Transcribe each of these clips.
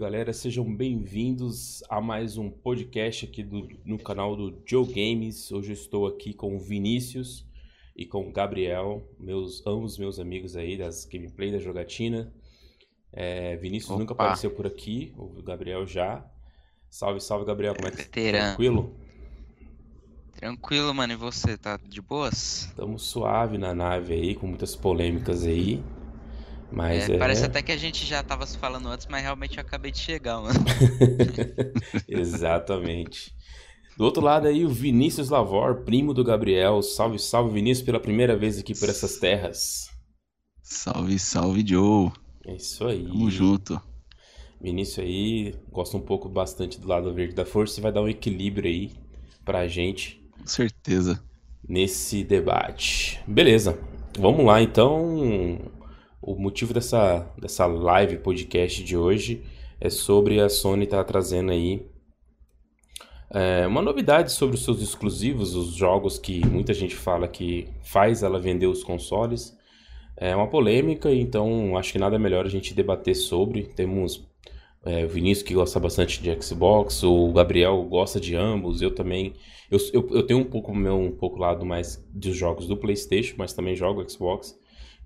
galera, sejam bem-vindos a mais um podcast aqui do, no canal do Joe Games. Hoje eu estou aqui com o Vinícius e com o Gabriel, meus, ambos meus amigos aí das gameplay da jogatina. É, Vinícius Opa. nunca apareceu por aqui, o Gabriel já. Salve, salve, Gabriel, como é que tá? Tranquilo? Tranquilo, mano. E você, tá de boas? Estamos suave na nave aí, com muitas polêmicas aí. Mas É, é, Parece até que a gente já tava se falando antes, mas realmente eu acabei de chegar, mano. Exatamente. Do outro lado aí, o Vinícius Lavor, primo do Gabriel. Salve, salve, Vinícius, pela primeira vez aqui por essas terras. Salve, salve, Joe. É isso aí. Tamo junto. Vinícius aí gosta um pouco bastante do lado verde da força e vai dar um equilíbrio aí pra gente Com certeza. nesse debate. Beleza, vamos lá então. O motivo dessa, dessa live podcast de hoje é sobre a Sony estar trazendo aí é, uma novidade sobre os seus exclusivos, os jogos que muita gente fala que faz ela vender os consoles. É uma polêmica, então acho que nada melhor a gente debater sobre. Temos é, o Vinícius que gosta bastante de Xbox, o Gabriel gosta de ambos, eu também. Eu, eu, eu tenho um pouco meu um pouco lado mais dos jogos do PlayStation, mas também jogo Xbox.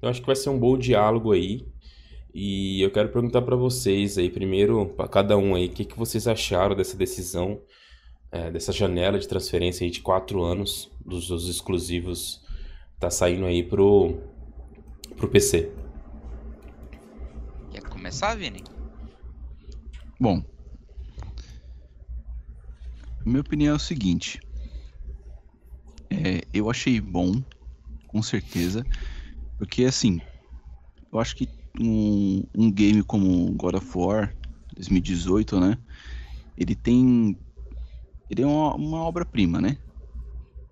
Então acho que vai ser um bom diálogo aí. E eu quero perguntar para vocês aí, primeiro, para cada um aí, o que, que vocês acharam dessa decisão, é, dessa janela de transferência aí de quatro anos dos, dos exclusivos tá saindo aí pro, pro PC. Quer começar, Vini? Bom, minha opinião é o seguinte. É, eu achei bom, com certeza, porque assim, eu acho que um, um game como God of War 2018, né? Ele tem. Ele é uma, uma obra-prima, né?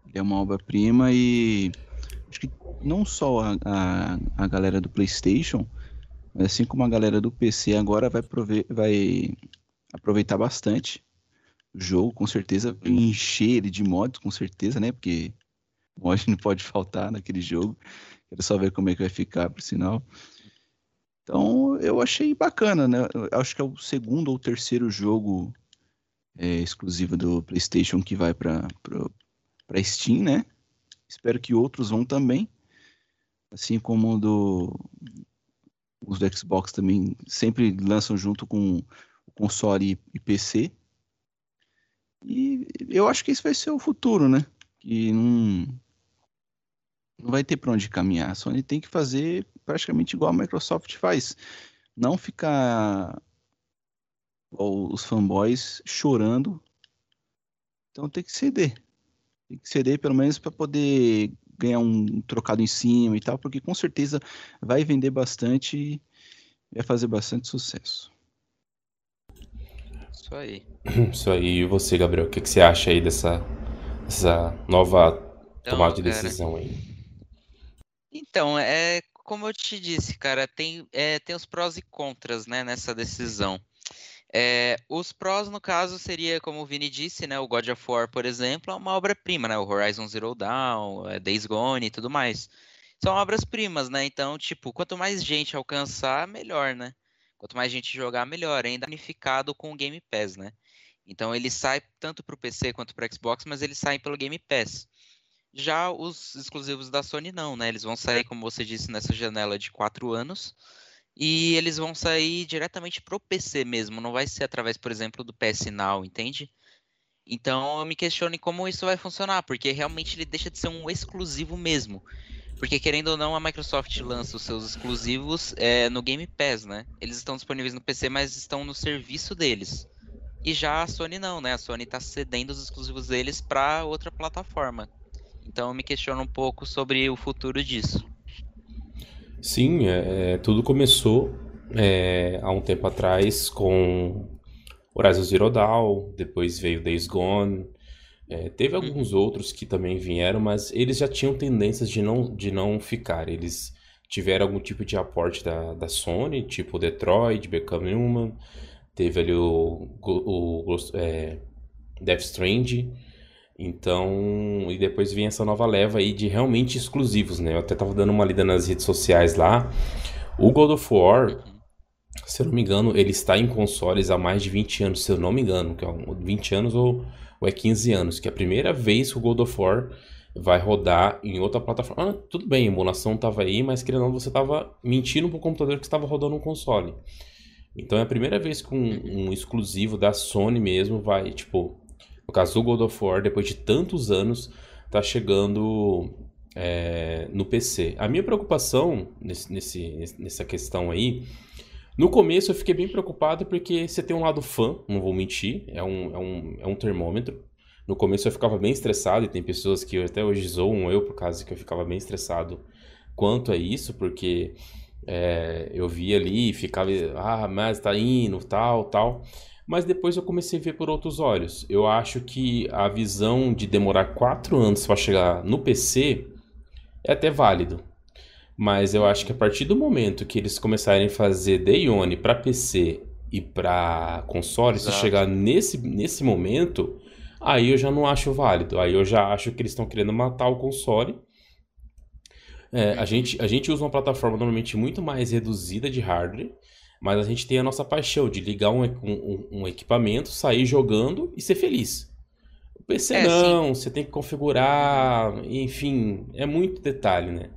Ele é uma obra-prima e acho que não só a, a, a galera do PlayStation, mas assim como a galera do PC agora vai, prove- vai aproveitar bastante o jogo, com certeza, encher ele de mods, com certeza, né? Porque mod não pode faltar naquele jogo. Quero só ver como é que vai ficar, por sinal. Então, eu achei bacana, né? Eu acho que é o segundo ou terceiro jogo é, exclusivo do PlayStation que vai para para Steam, né? Espero que outros vão também, assim como do os do Xbox também sempre lançam junto com o console e, PC. E eu acho que isso vai ser o futuro, né? Que não, não vai ter para onde caminhar. A Sony tem que fazer praticamente igual a Microsoft faz. Não ficar os fanboys chorando. Então tem que ceder. Tem que ceder pelo menos para poder ganhar um trocado em cima e tal, porque com certeza vai vender bastante e vai fazer bastante sucesso. Isso aí. Isso aí, e você, Gabriel, o que, que você acha aí dessa, dessa nova Então, tomada de cara, decisão aí? Então, é como eu te disse, cara, tem, é, tem os prós e contras, né, nessa decisão. É, os prós, no caso, seria, como o Vini disse, né, o God of War, por exemplo, é uma obra-prima, né, o Horizon Zero Dawn, é, Days Gone e tudo mais. São obras-primas, né, então, tipo, quanto mais gente alcançar, melhor, né? Quanto mais gente jogar, melhor, ainda unificado com o Game Pass, né? Então, ele sai tanto para o PC quanto para Xbox, mas eles saem pelo Game Pass. Já os exclusivos da Sony não, né? Eles vão sair, como você disse, nessa janela de quatro anos. E eles vão sair diretamente pro PC mesmo. Não vai ser através, por exemplo, do PS Now, entende? Então eu me questiono como isso vai funcionar, porque realmente ele deixa de ser um exclusivo mesmo. Porque querendo ou não, a Microsoft lança os seus exclusivos é, no Game Pass, né? Eles estão disponíveis no PC, mas estão no serviço deles. E já a Sony não, né? A Sony está cedendo os exclusivos deles para outra plataforma. Então eu me questiono um pouco sobre o futuro disso. Sim, é, é, tudo começou é, há um tempo atrás com Horizon Zero Dawn, depois veio Days Gone, é, teve alguns outros que também vieram, mas eles já tinham tendências de não, de não ficar. Eles tiveram algum tipo de aporte da, da Sony, tipo Detroit, Become Human, teve ali o, o, o é, Death Stranding. Então, e depois vem essa nova leva aí de realmente exclusivos, né? Eu até tava dando uma lida nas redes sociais lá. O God of War se eu não me engano, ele está em consoles há mais de 20 anos, se eu não me engano, que é 20 anos ou, ou é 15 anos, que é a primeira vez que o God of War vai rodar em outra plataforma. Ah, tudo bem, a emulação estava aí, mas querendo ou não, você estava mentindo para o computador que estava rodando um console. Então é a primeira vez que um, um, exclusivo da Sony mesmo vai, tipo, no caso do God of War, depois de tantos anos, tá chegando é, no PC. A minha preocupação nesse, nesse, nessa questão aí, no começo eu fiquei bem preocupado porque você tem um lado fã, não vou mentir, é um, é um, é um termômetro. No começo eu ficava bem estressado e tem pessoas que até hoje zoam eu por causa que eu ficava bem estressado quanto a isso, porque é, eu via ali e ficava, ah, mas tá indo, tal, tal. Mas depois eu comecei a ver por outros olhos. Eu acho que a visão de demorar quatro anos para chegar no PC é até válido. Mas eu acho que a partir do momento que eles começarem a fazer Day One para PC e para console, se chegar nesse, nesse momento, aí eu já não acho válido. Aí eu já acho que eles estão querendo matar o console. É, a, gente, a gente usa uma plataforma normalmente muito mais reduzida de hardware, mas a gente tem a nossa paixão de ligar um, um, um equipamento, sair jogando e ser feliz. O PC é, não, sim. você tem que configurar, enfim, é muito detalhe, né?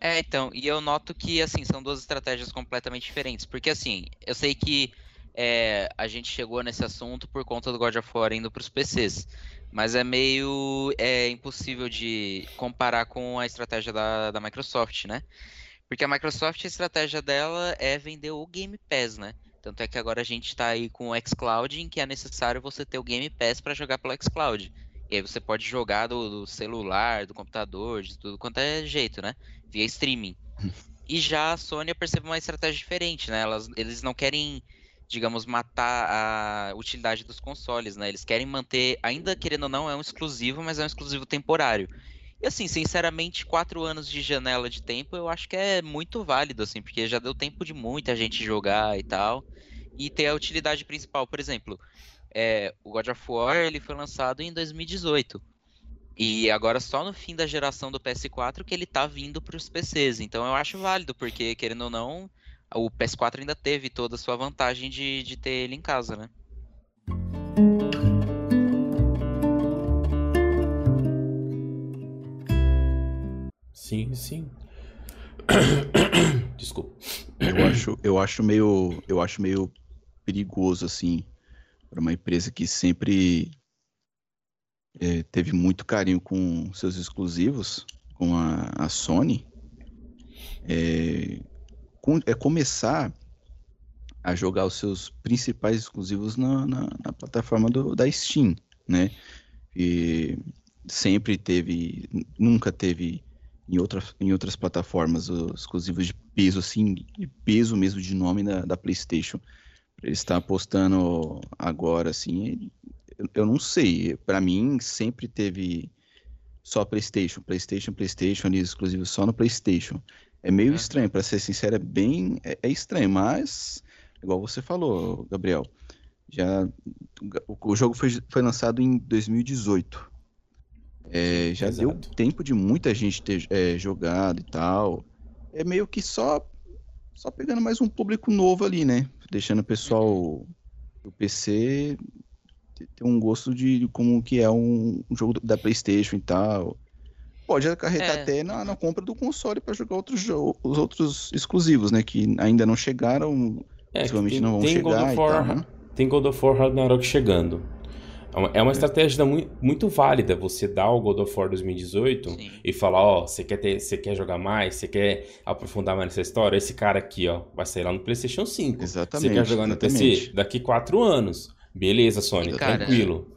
É, então, e eu noto que, assim, são duas estratégias completamente diferentes. Porque, assim, eu sei que é, a gente chegou nesse assunto por conta do God of War indo para os PCs. Mas é meio é, impossível de comparar com a estratégia da, da Microsoft, né? Porque a Microsoft, a estratégia dela é vender o Game Pass, né? Tanto é que agora a gente está aí com o xCloud, em que é necessário você ter o Game Pass para jogar pelo xCloud. E aí você pode jogar do, do, celular, do computador, de tudo quanto é jeito, né? Via streaming. E já a Sony percebe uma estratégia diferente, né? Elas, eles não querem digamos, matar a utilidade dos consoles, né? Eles querem manter, ainda querendo ou não, é um exclusivo, mas é um exclusivo temporário. E assim, sinceramente, quatro anos de janela de tempo eu acho que é muito válido, assim, porque já deu tempo de muita gente jogar e tal. E ter a utilidade principal, por exemplo, é, o God of War ele foi lançado em 2018. E agora só no fim da geração do PS4 que ele tá vindo para os PCs. Então eu acho válido, porque querendo ou não, o PS4 ainda teve toda a sua vantagem de, de ter ele em casa, né? Sim, sim. Desculpa. Eu acho, eu acho meio, eu acho meio perigoso assim para uma empresa que sempre é, teve muito carinho com seus exclusivos, com a, a Sony, é, é começar a jogar os seus principais exclusivos na, na, na plataforma do, da Steam, né? E sempre teve, nunca teve em, outra, em outras plataformas os exclusivos de peso, assim, de peso mesmo de nome da, da PlayStation. Ele está apostando agora, assim, eu, eu não sei. Para mim, sempre teve só PlayStation, PlayStation, PlayStation, ali exclusivos só no PlayStation. É meio é. estranho, para ser sincero, é bem. É, é, estranho, mas, igual você falou, Gabriel, já o, o jogo foi, foi lançado em 2018. É, já Exato. deu tempo de muita gente ter é, jogado e tal. É meio que só só pegando mais um público novo ali, né? Deixando o pessoal do PC ter um gosto de como que é um, um jogo da PlayStation e tal pode acarretar é. até na, na, compra do console para jogar outros os outros exclusivos, né? Que ainda não chegaram, é, possivelmente não vão chegar War, tal, né? Tem God of War Ragnarok chegando. É uma é estratégia muito, muito, válida você dar o God of War 2018 Sim. e falar, ó, você quer ter, você quer jogar mais, você quer aprofundar mais nessa história, esse cara aqui, ó, vai sair lá no PlayStation 5. Exatamente. Você quer jogar no exatamente. PC daqui quatro anos. Beleza, Sony, cara, tranquilo.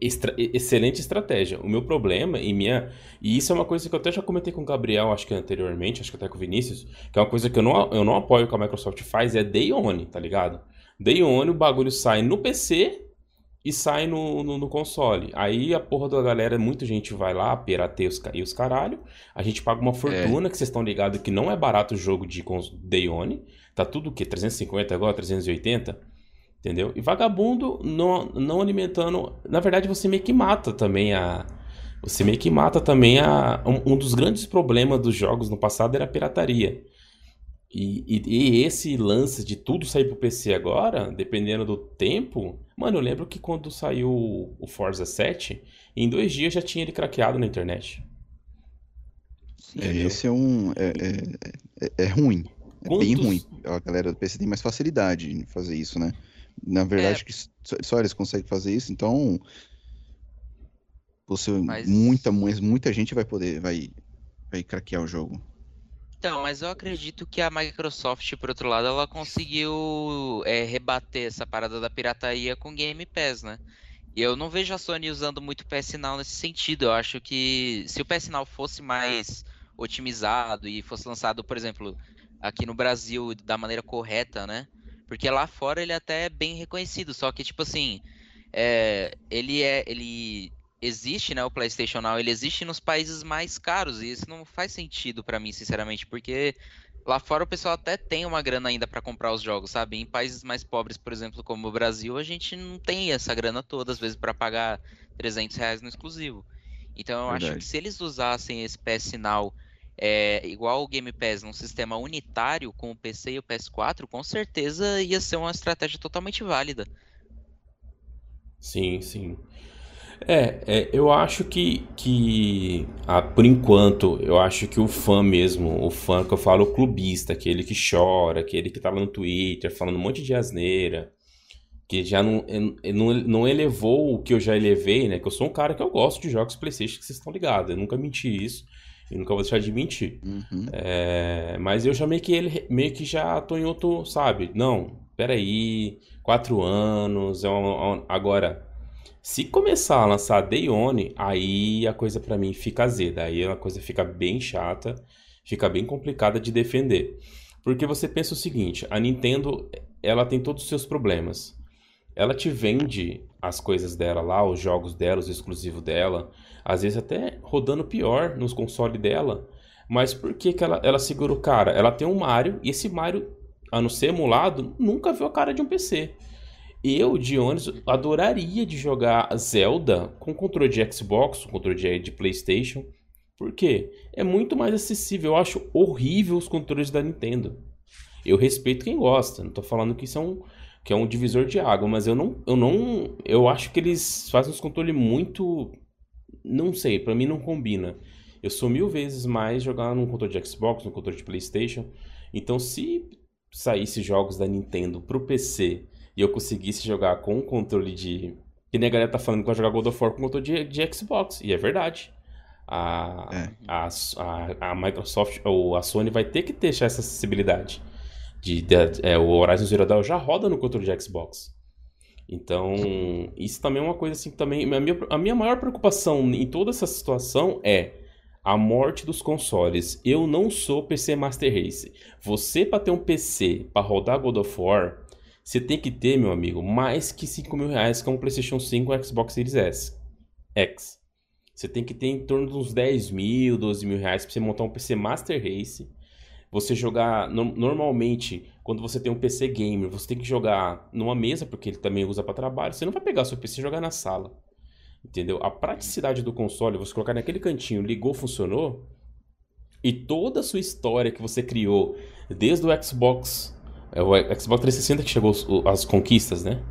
Extra, excelente estratégia. O meu problema e minha. E isso é uma coisa que eu até já comentei com o Gabriel, acho que anteriormente, acho que até com o Vinícius, que é uma coisa que eu não, eu não apoio que a Microsoft faz, é Day One, tá ligado? Day One, o bagulho sai no PC e sai no, no, no, console. Aí a porra da galera, muita gente vai lá, pirateia os, e os caralho. A gente paga uma fortuna, é. que vocês estão ligados que não é barato o jogo de Day One. Tá tudo o quê? 350 agora? 380? Entendeu? E vagabundo não, não alimentando. Na verdade, você meio que mata também a. Você meio que mata também a. Um, um dos grandes problemas dos jogos no passado era a pirataria. E, e, e, esse lance de tudo sair pro PC agora, dependendo do tempo. Mano, eu lembro que quando saiu o Forza 7, em dois dias já tinha ele craqueado na internet. É, esse é um. É, é, é, é ruim. É Quantos... bem ruim. A galera do PC tem mais facilidade em fazer isso, né? Na verdade, é. que só eles conseguem fazer isso, então. Você, Mas... muita, muita gente vai poder. Vai, vai craquear o jogo. Então, mas eu acredito que a Microsoft, por outro lado, ela conseguiu é, rebater essa parada da pirataria com Game Pass, né? E eu não vejo a Sony usando muito o PS Now nesse sentido. Eu acho que se o PS Now fosse mais otimizado e fosse lançado, por exemplo, aqui no Brasil da maneira correta, né? Porque lá fora ele até é bem reconhecido, só que tipo assim, é, ele é, ele existe, né, o PlayStation Now, ele existe nos países mais caros e isso não faz sentido para mim, sinceramente, porque lá fora o pessoal até tem uma grana ainda para comprar os jogos, sabe? Em países mais pobres, por exemplo, como o Brasil, a gente não tem essa grana toda, às vezes, para pagar 300 reais no exclusivo. Então eu Verdade. acho que se eles usassem esse PS Now é, igual o Game Pass num sistema unitário com o PC e o PS4, com certeza ia ser uma estratégia totalmente válida. Sim, sim. É, é, eu acho que, que ah, por enquanto, eu acho que o fã mesmo, o fã que eu falo, o clubista, aquele que chora, aquele que tá lá no Twitter falando um monte de asneira, que já não, não, não elevou o que eu já elevei, né? Que eu sou um cara que eu gosto de jogos Playstation, que vocês estão ligados, eu nunca menti isso, e nunca vou deixar de mentir. Uhum. É, mas eu já meio que ele meio que já tô em outro, sabe? Não, peraí, quatro anos, é um, agora se começar a lançar Day One, aí a coisa para mim fica azeda. Aí a coisa fica bem chata, fica bem complicada de defender. Porque você pensa o seguinte, a Nintendo, ela tem todos os seus problemas. Ela te vende as coisas dela lá, os jogos dela, os exclusivos dela, às vezes até rodando pior nos consoles dela. Mas por que, que ela, ela segura o cara? Ela tem um Mario, e esse Mario, a não ser emulado, nunca viu a cara de um PC. Eu, Dionis, adoraria de jogar Zelda com controle de Xbox, com controle de, de PlayStation. Por quê? É muito mais acessível. Eu acho horrível os controles da Nintendo. Eu respeito quem gosta. Não tô falando que isso é um, que é um divisor de água, mas eu não, eu não, eu acho que eles fazem os controles muito, não sei, para mim não combina. Eu sou mil vezes mais jogar num controle de Xbox, num controle de PlayStation. Então, se saísse jogos da Nintendo pro PC e eu conseguisse jogar com o controle de. Que nem a galera tá falando que vai jogar God of War com controle de, de Xbox. E é verdade. A, é. a, a, a, Microsoft ou a Sony vai ter que deixar essa acessibilidade. De, de é, o Horizon Zero Dawn já roda no controle de Xbox. Então, isso também é uma coisa assim também. A minha, a minha maior preocupação em toda essa situação é a morte dos consoles. Eu não sou PC Master Race. Você, para ter um PC para rodar God of War, você tem que ter, meu amigo, mais que 5 mil reais com o PlayStation 5 e Xbox Series S. X. Você tem que ter em torno de uns 10 mil, 12 mil reais para você montar um PC Master Race. Você jogar. No, normalmente, quando você tem um PC gamer, você tem que jogar numa mesa, porque ele também usa para trabalho. Você não vai pegar seu PC e jogar na sala. Entendeu? A praticidade do console, você colocar naquele cantinho, ligou, funcionou. E toda a sua história que você criou, desde o Xbox é o Xbox 360 que chegou as conquistas, né?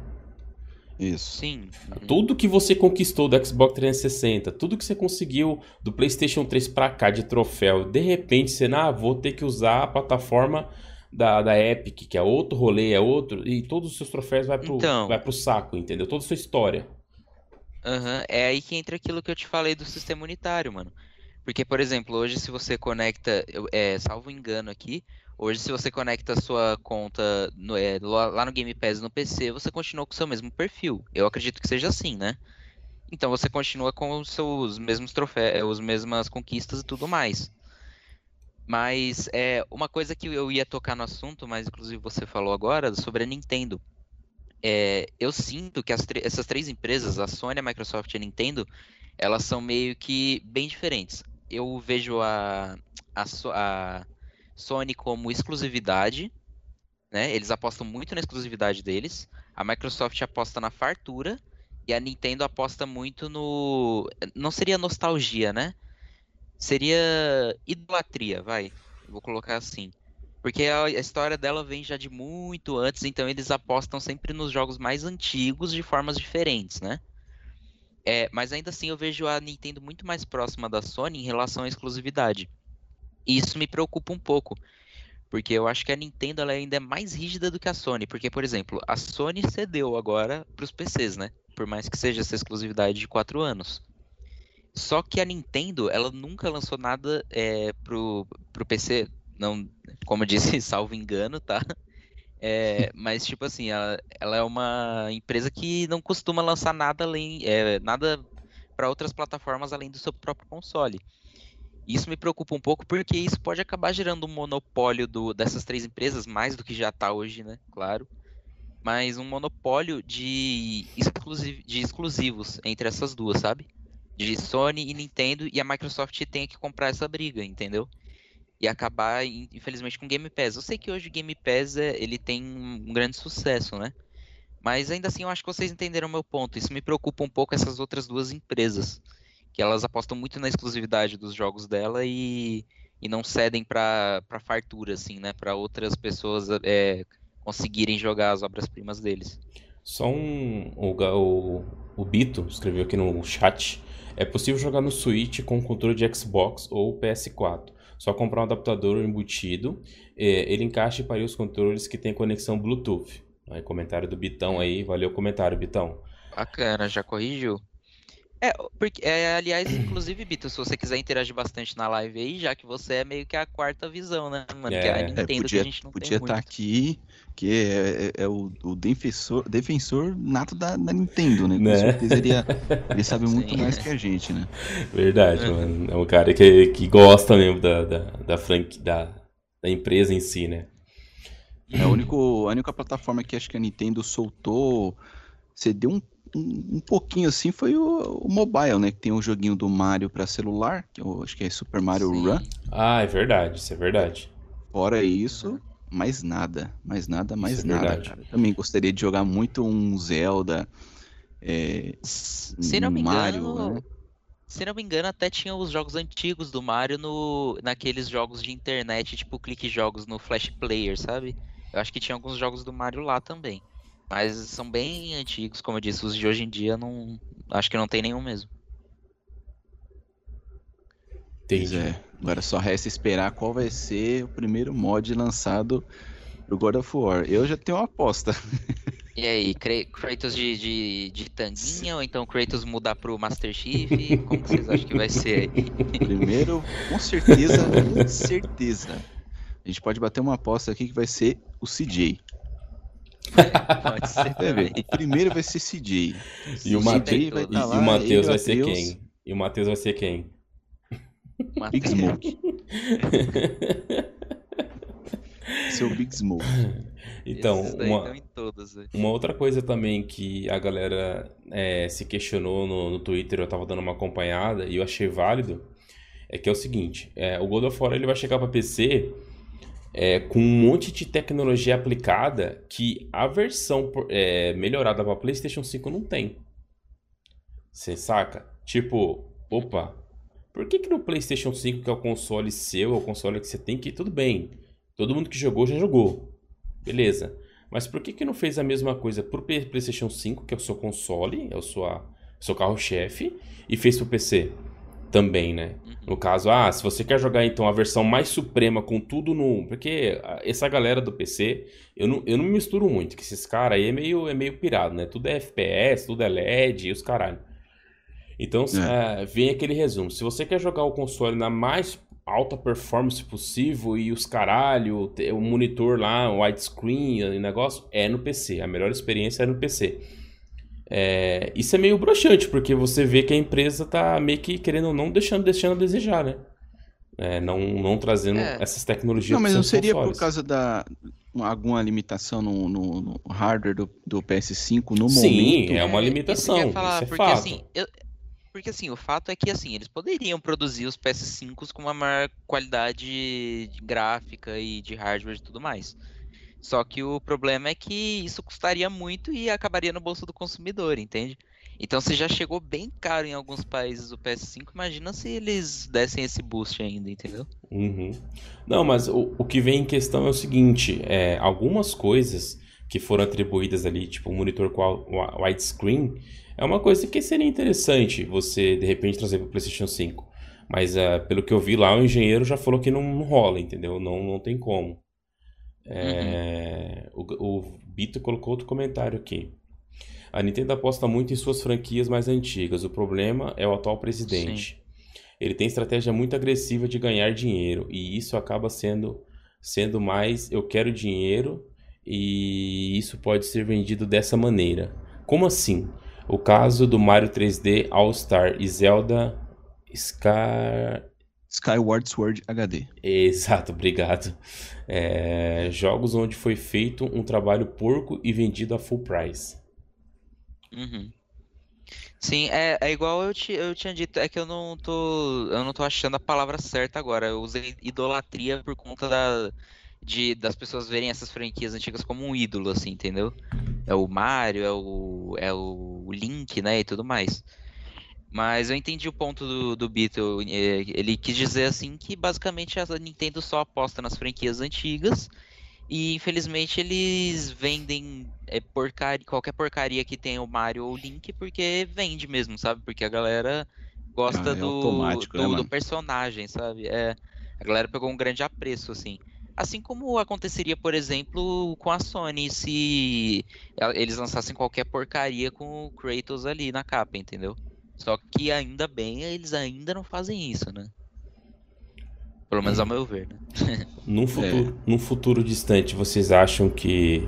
Isso. Sim. Tudo que você conquistou do Xbox 360, tudo que você conseguiu do PlayStation 3 pra cá de troféu, de repente você, ah, vou ter que usar a plataforma da, da Epic, que é outro rolê, é outro, e todos os seus troféus vai pro, então, vai pro saco, entendeu? Toda a sua história. Uhum, é aí que entra aquilo que eu te falei do sistema unitário, mano. Porque, por exemplo, hoje se você conecta, é, salvo engano aqui, Hoje, se você conecta a sua conta no, é, lá no Game Pass no PC, você continua com o seu mesmo perfil. Eu acredito que seja assim, né? Então você continua com os seus mesmos troféus, as mesmas conquistas e tudo mais. Mas é uma coisa que eu ia tocar no assunto, mas inclusive você falou agora, sobre a Nintendo. É, eu sinto que essas três empresas, a Sony, a Microsoft e a Nintendo, elas são meio que bem diferentes. Eu vejo a, a, a Sony como exclusividade, né? Eles apostam muito na exclusividade deles. A Microsoft aposta na fartura e a Nintendo aposta muito no não seria nostalgia, né? Seria idolatria, vai. Vou colocar assim. Porque a, história dela vem já de muito antes, então eles apostam sempre nos jogos mais antigos de formas diferentes, né? É, mas ainda assim eu vejo a Nintendo muito mais próxima da Sony em relação à exclusividade. E isso me preocupa um pouco, porque eu acho que a Nintendo ela ainda é mais rígida do que a Sony. Porque, por exemplo, a Sony cedeu agora para os PCs, né? Por mais que seja essa exclusividade de 4 anos. Só que a Nintendo, ela nunca lançou nada é, pro, pro PC, não, como eu disse, salvo engano, tá? É, mas, tipo assim, ela, ela, é uma empresa que não costuma lançar nada além, é, nada para outras plataformas além do seu próprio console. Isso me preocupa um pouco porque isso pode acabar gerando um monopólio do, dessas três empresas, mais do que já está hoje, né? Claro. Mas um monopólio de, de exclusivos entre essas duas, sabe? de Sony e Nintendo e a Microsoft tem que comprar essa briga, entendeu? E acabar, infelizmente, com Game Pass. Eu sei que hoje o Game Pass é, ele tem um grande sucesso, né? Mas ainda assim eu acho que vocês entenderam o meu ponto. Isso me preocupa um pouco essas outras duas empresas. Que elas apostam muito na exclusividade dos jogos dela e, e não cedem para fartura, assim, né? Para outras pessoas é, conseguirem jogar as obras-primas deles. Só um. O, o, o Bito escreveu aqui no chat é possível jogar no Switch com controle de Xbox ou PS4. Só comprar um adaptador embutido, é, ele encaixa para os controles que têm conexão Bluetooth. Aí, comentário do Bitão aí, valeu o comentário, Bitão. Bacana, já corrigiu. É, porque, é, aliás, inclusive, Bito, se você quiser interagir bastante na live aí, já que você é meio que a quarta visão, né, mano? É, que a Nintendo é, podia, que a gente não podia estar tá aqui, que é, é, é, o, o, defensor, defensor nato da, da Nintendo, né? Com né? certeza ele, ele sabe muito mais que a gente, né? Verdade, é. mano. É um cara que, que gosta mesmo da, da, da, franqui, da, da empresa em si, né? É a, único, a única plataforma que acho que a Nintendo soltou, você deu um um, pouquinho assim foi o, o, mobile, né? Que tem um joguinho do Mario para celular, que eu acho que é Super Mario Sim. Run. Ah, é verdade, isso é verdade. Fora isso, mais nada, mais nada, mais isso é nada, é cara. Também gostaria de jogar muito um Zelda, é, Se não me Mario, engano, né? Se não me engano, até tinha os jogos antigos do Mario no, naqueles jogos de internet, tipo clique jogos no Flash Player, sabe? Eu acho que tinha alguns jogos do Mario lá também. Mas são bem antigos, como eu disse, os de hoje em dia não. Acho que não tem nenhum mesmo. Entendi. É. Agora só resta esperar qual vai ser o primeiro mod lançado pro God of War. Eu já tenho uma aposta. E aí, Kratos de, de, de tanguinha ou então Kratos mudar pro Master Chief? Como vocês acham que vai ser aí? Primeiro, com certeza, com certeza. A gente pode bater uma aposta aqui que vai ser o CJ. Pode ser também. O primeiro vai ser CJ. E o, Mate... vai tá lá, e o Matheus vai ser quem? E o Matheus vai ser quem? Big Smoke. Seu Big Smoke. Então, uma, todos, uma outra coisa também que a galera é, se questionou no, no Twitter, eu tava dando uma acompanhada e eu achei válido, é que é o seguinte, é, o God of War ele vai chegar para PC é, com um monte de tecnologia aplicada que a versão é, melhorada para PlayStation 5 não tem. Você saca? Tipo, opa, por que, que no PlayStation 5, que é o console seu, é o console que você tem, que tudo bem, todo mundo que jogou já jogou, beleza. Mas por que, que não fez a mesma coisa pro PlayStation 5, que é o seu console, é o sua, seu carro-chefe, e fez pro PC? Também, né? Uhum. No caso, ah, se você quer jogar então a versão mais suprema com tudo no. Porque essa galera do PC, eu não, eu não me misturo muito, que esses caras aí é meio, é meio pirado, né? Tudo é FPS, tudo é LED e os caralho. Então, é. É, vem aquele resumo. Se você quer jogar o console na mais alta performance possível e os caralho, o monitor lá, o widescreen, o negócio, é no PC. A melhor experiência é no PC. É, isso é meio broxante, porque você vê que a empresa tá meio que querendo ou não deixando, deixando a desejar, né? É, não, não trazendo é. essas tecnologias Não, mas não seria consoles. por causa da alguma limitação no, no, no hardware do, do, PS5 no Sim, momento? Sim, é uma limitação. Isso, falar, isso é porque, fato. Assim, eu, porque assim, o fato é que assim, eles poderiam produzir os PS5s com uma maior qualidade gráfica e de hardware e tudo mais. Só que o problema é que isso custaria muito e acabaria no bolso do consumidor, entende? Então se já chegou bem caro em alguns países o PS5, imagina se eles dessem esse boost ainda, entendeu? Uhum. Não, mas o, o que vem em questão é o seguinte, é, algumas coisas que foram atribuídas ali, tipo um monitor com widescreen, é uma coisa que seria interessante você, de repente, trazer para o PlayStation 5. Mas uh, pelo que eu vi lá, o engenheiro já falou que não, rola, entendeu? Não, não tem como. É, uhum. o, o Bito colocou outro comentário aqui. A Nintendo aposta muito em suas franquias mais antigas. O problema é o atual presidente. Sim. Ele tem estratégia muito agressiva de ganhar dinheiro e isso acaba sendo sendo mais eu quero dinheiro e isso pode ser vendido dessa maneira. Como assim? O caso do Mario 3D All Star e Zelda Sky Skyward Sword HD. Exato, obrigado. É, jogos onde foi feito um trabalho porco e vendido a full price. Uhum. Sim, é, é igual eu, te, eu tinha dito, é que eu não tô. Eu não tô achando a palavra certa agora. Eu usei idolatria por conta da, de, das pessoas verem essas franquias antigas como um ídolo, assim, entendeu? É o Mario, é o, é o Link, né? E tudo mais. Mas eu entendi o ponto do, do Beatle. É, ele quis dizer assim que basicamente a Nintendo só aposta nas franquias antigas e infelizmente eles vendem é, porcaria, qualquer porcaria que tem o Mario ou o Link porque vende mesmo, sabe? Porque a galera gosta ah, é do, do, né, do, personagem, sabe? É, a galera pegou um grande apreço, assim. Assim como aconteceria, por exemplo, com a Sony se eles lançassem qualquer porcaria com o Kratos ali na capa, entendeu? Só que ainda bem eles ainda não fazem isso, né? Pelo menos ao meu ver, né? num, futuro, é. num futuro distante, vocês acham que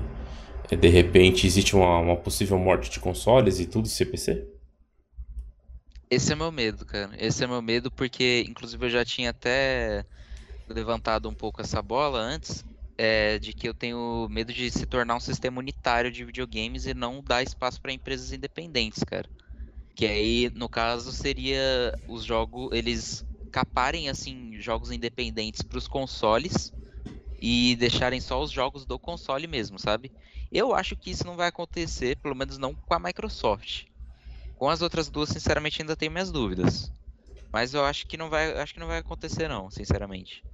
é, de repente existe uma, uma possível morte de consoles e tudo CPC? Esse é meu medo, cara. Esse é meu medo porque, inclusive, eu já tinha até levantado um pouco essa bola antes, é, de que eu tenho medo de se tornar um sistema unitário de videogames e não dar espaço para empresas independentes, cara. Que aí, no caso, seria os jogos, eles caparem assim jogos independentes para os consoles e deixarem só os jogos do console mesmo, sabe? Eu acho que isso não vai acontecer, pelo menos não com a Microsoft. Com as outras duas, sinceramente, ainda tenho minhas dúvidas. Mas eu acho que não vai, acho que não vai acontecer não, sinceramente.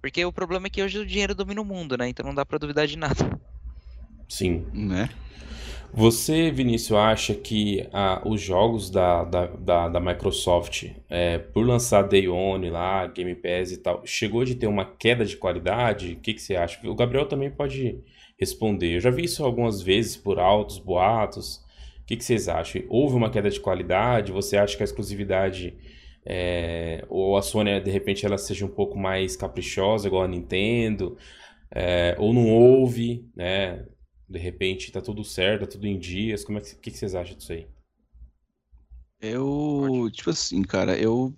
Porque o problema é que hoje o dinheiro domina o mundo, né? Então não dá para duvidar de nada. Sim, né? Você, Vinícius, acha que ah, os jogos da, da, da, da Microsoft, é, por lançar Day One lá, Game Pass e tal, chegou de ter uma queda de qualidade? O que, que você acha? O Gabriel também pode responder. Eu já vi isso algumas vezes por altos boatos. O que, que vocês acham? Houve uma queda de qualidade? Você acha que a exclusividade é, ou a Sony de repente ela seja um pouco mais caprichosa igual a Nintendo é, ou não houve né de repente tá tudo certo, tá tudo em dias. Como é que, que, que vocês acham disso aí? Eu, tipo assim, cara, eu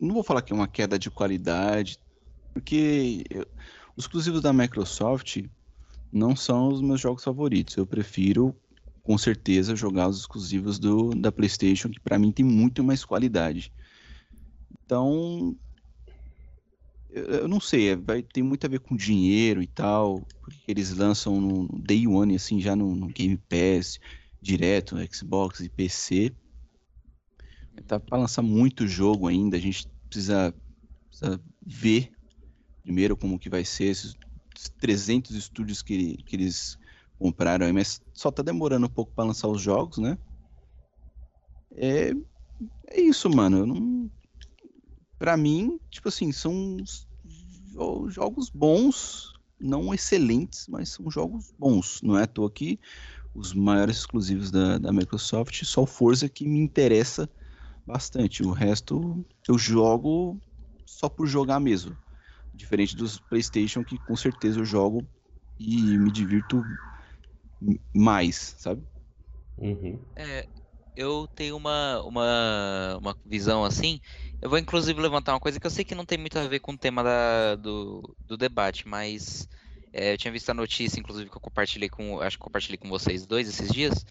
não vou falar que é uma queda de qualidade, porque eu, os exclusivos da Microsoft não são os meus jogos favoritos. Eu prefiro, com certeza, jogar os exclusivos do, da PlayStation, que para mim tem muito mais qualidade. Então, eu não sei, é, vai ter muito a ver com dinheiro e tal, porque eles lançam no Day One, assim, já no, no Game Pass, direto no Xbox e PC. Tá para lançar muito jogo ainda, a gente precisa, precisa, ver primeiro como que vai ser esses 300 estúdios que, que eles compraram aí, mas só tá demorando um pouco para lançar os jogos, né? É, é isso, mano. Eu não, para mim, tipo assim, são jogos bons, não excelentes, mas são jogos bons. Não é à toa que os maiores exclusivos da, da Microsoft, só o Forza que me interessa bastante. O resto eu jogo só por jogar mesmo. Diferente dos PlayStation, que com certeza eu jogo e me divirto mais, sabe? Uhum. É, eu tenho uma, uma, uma visão assim. Eu vou inclusive levantar uma coisa que eu sei que não tem muito a ver com o tema da, do, do debate, mas é, eu tinha visto a notícia, inclusive, que eu compartilhei com. Acho que compartilhei com vocês dois esses dias,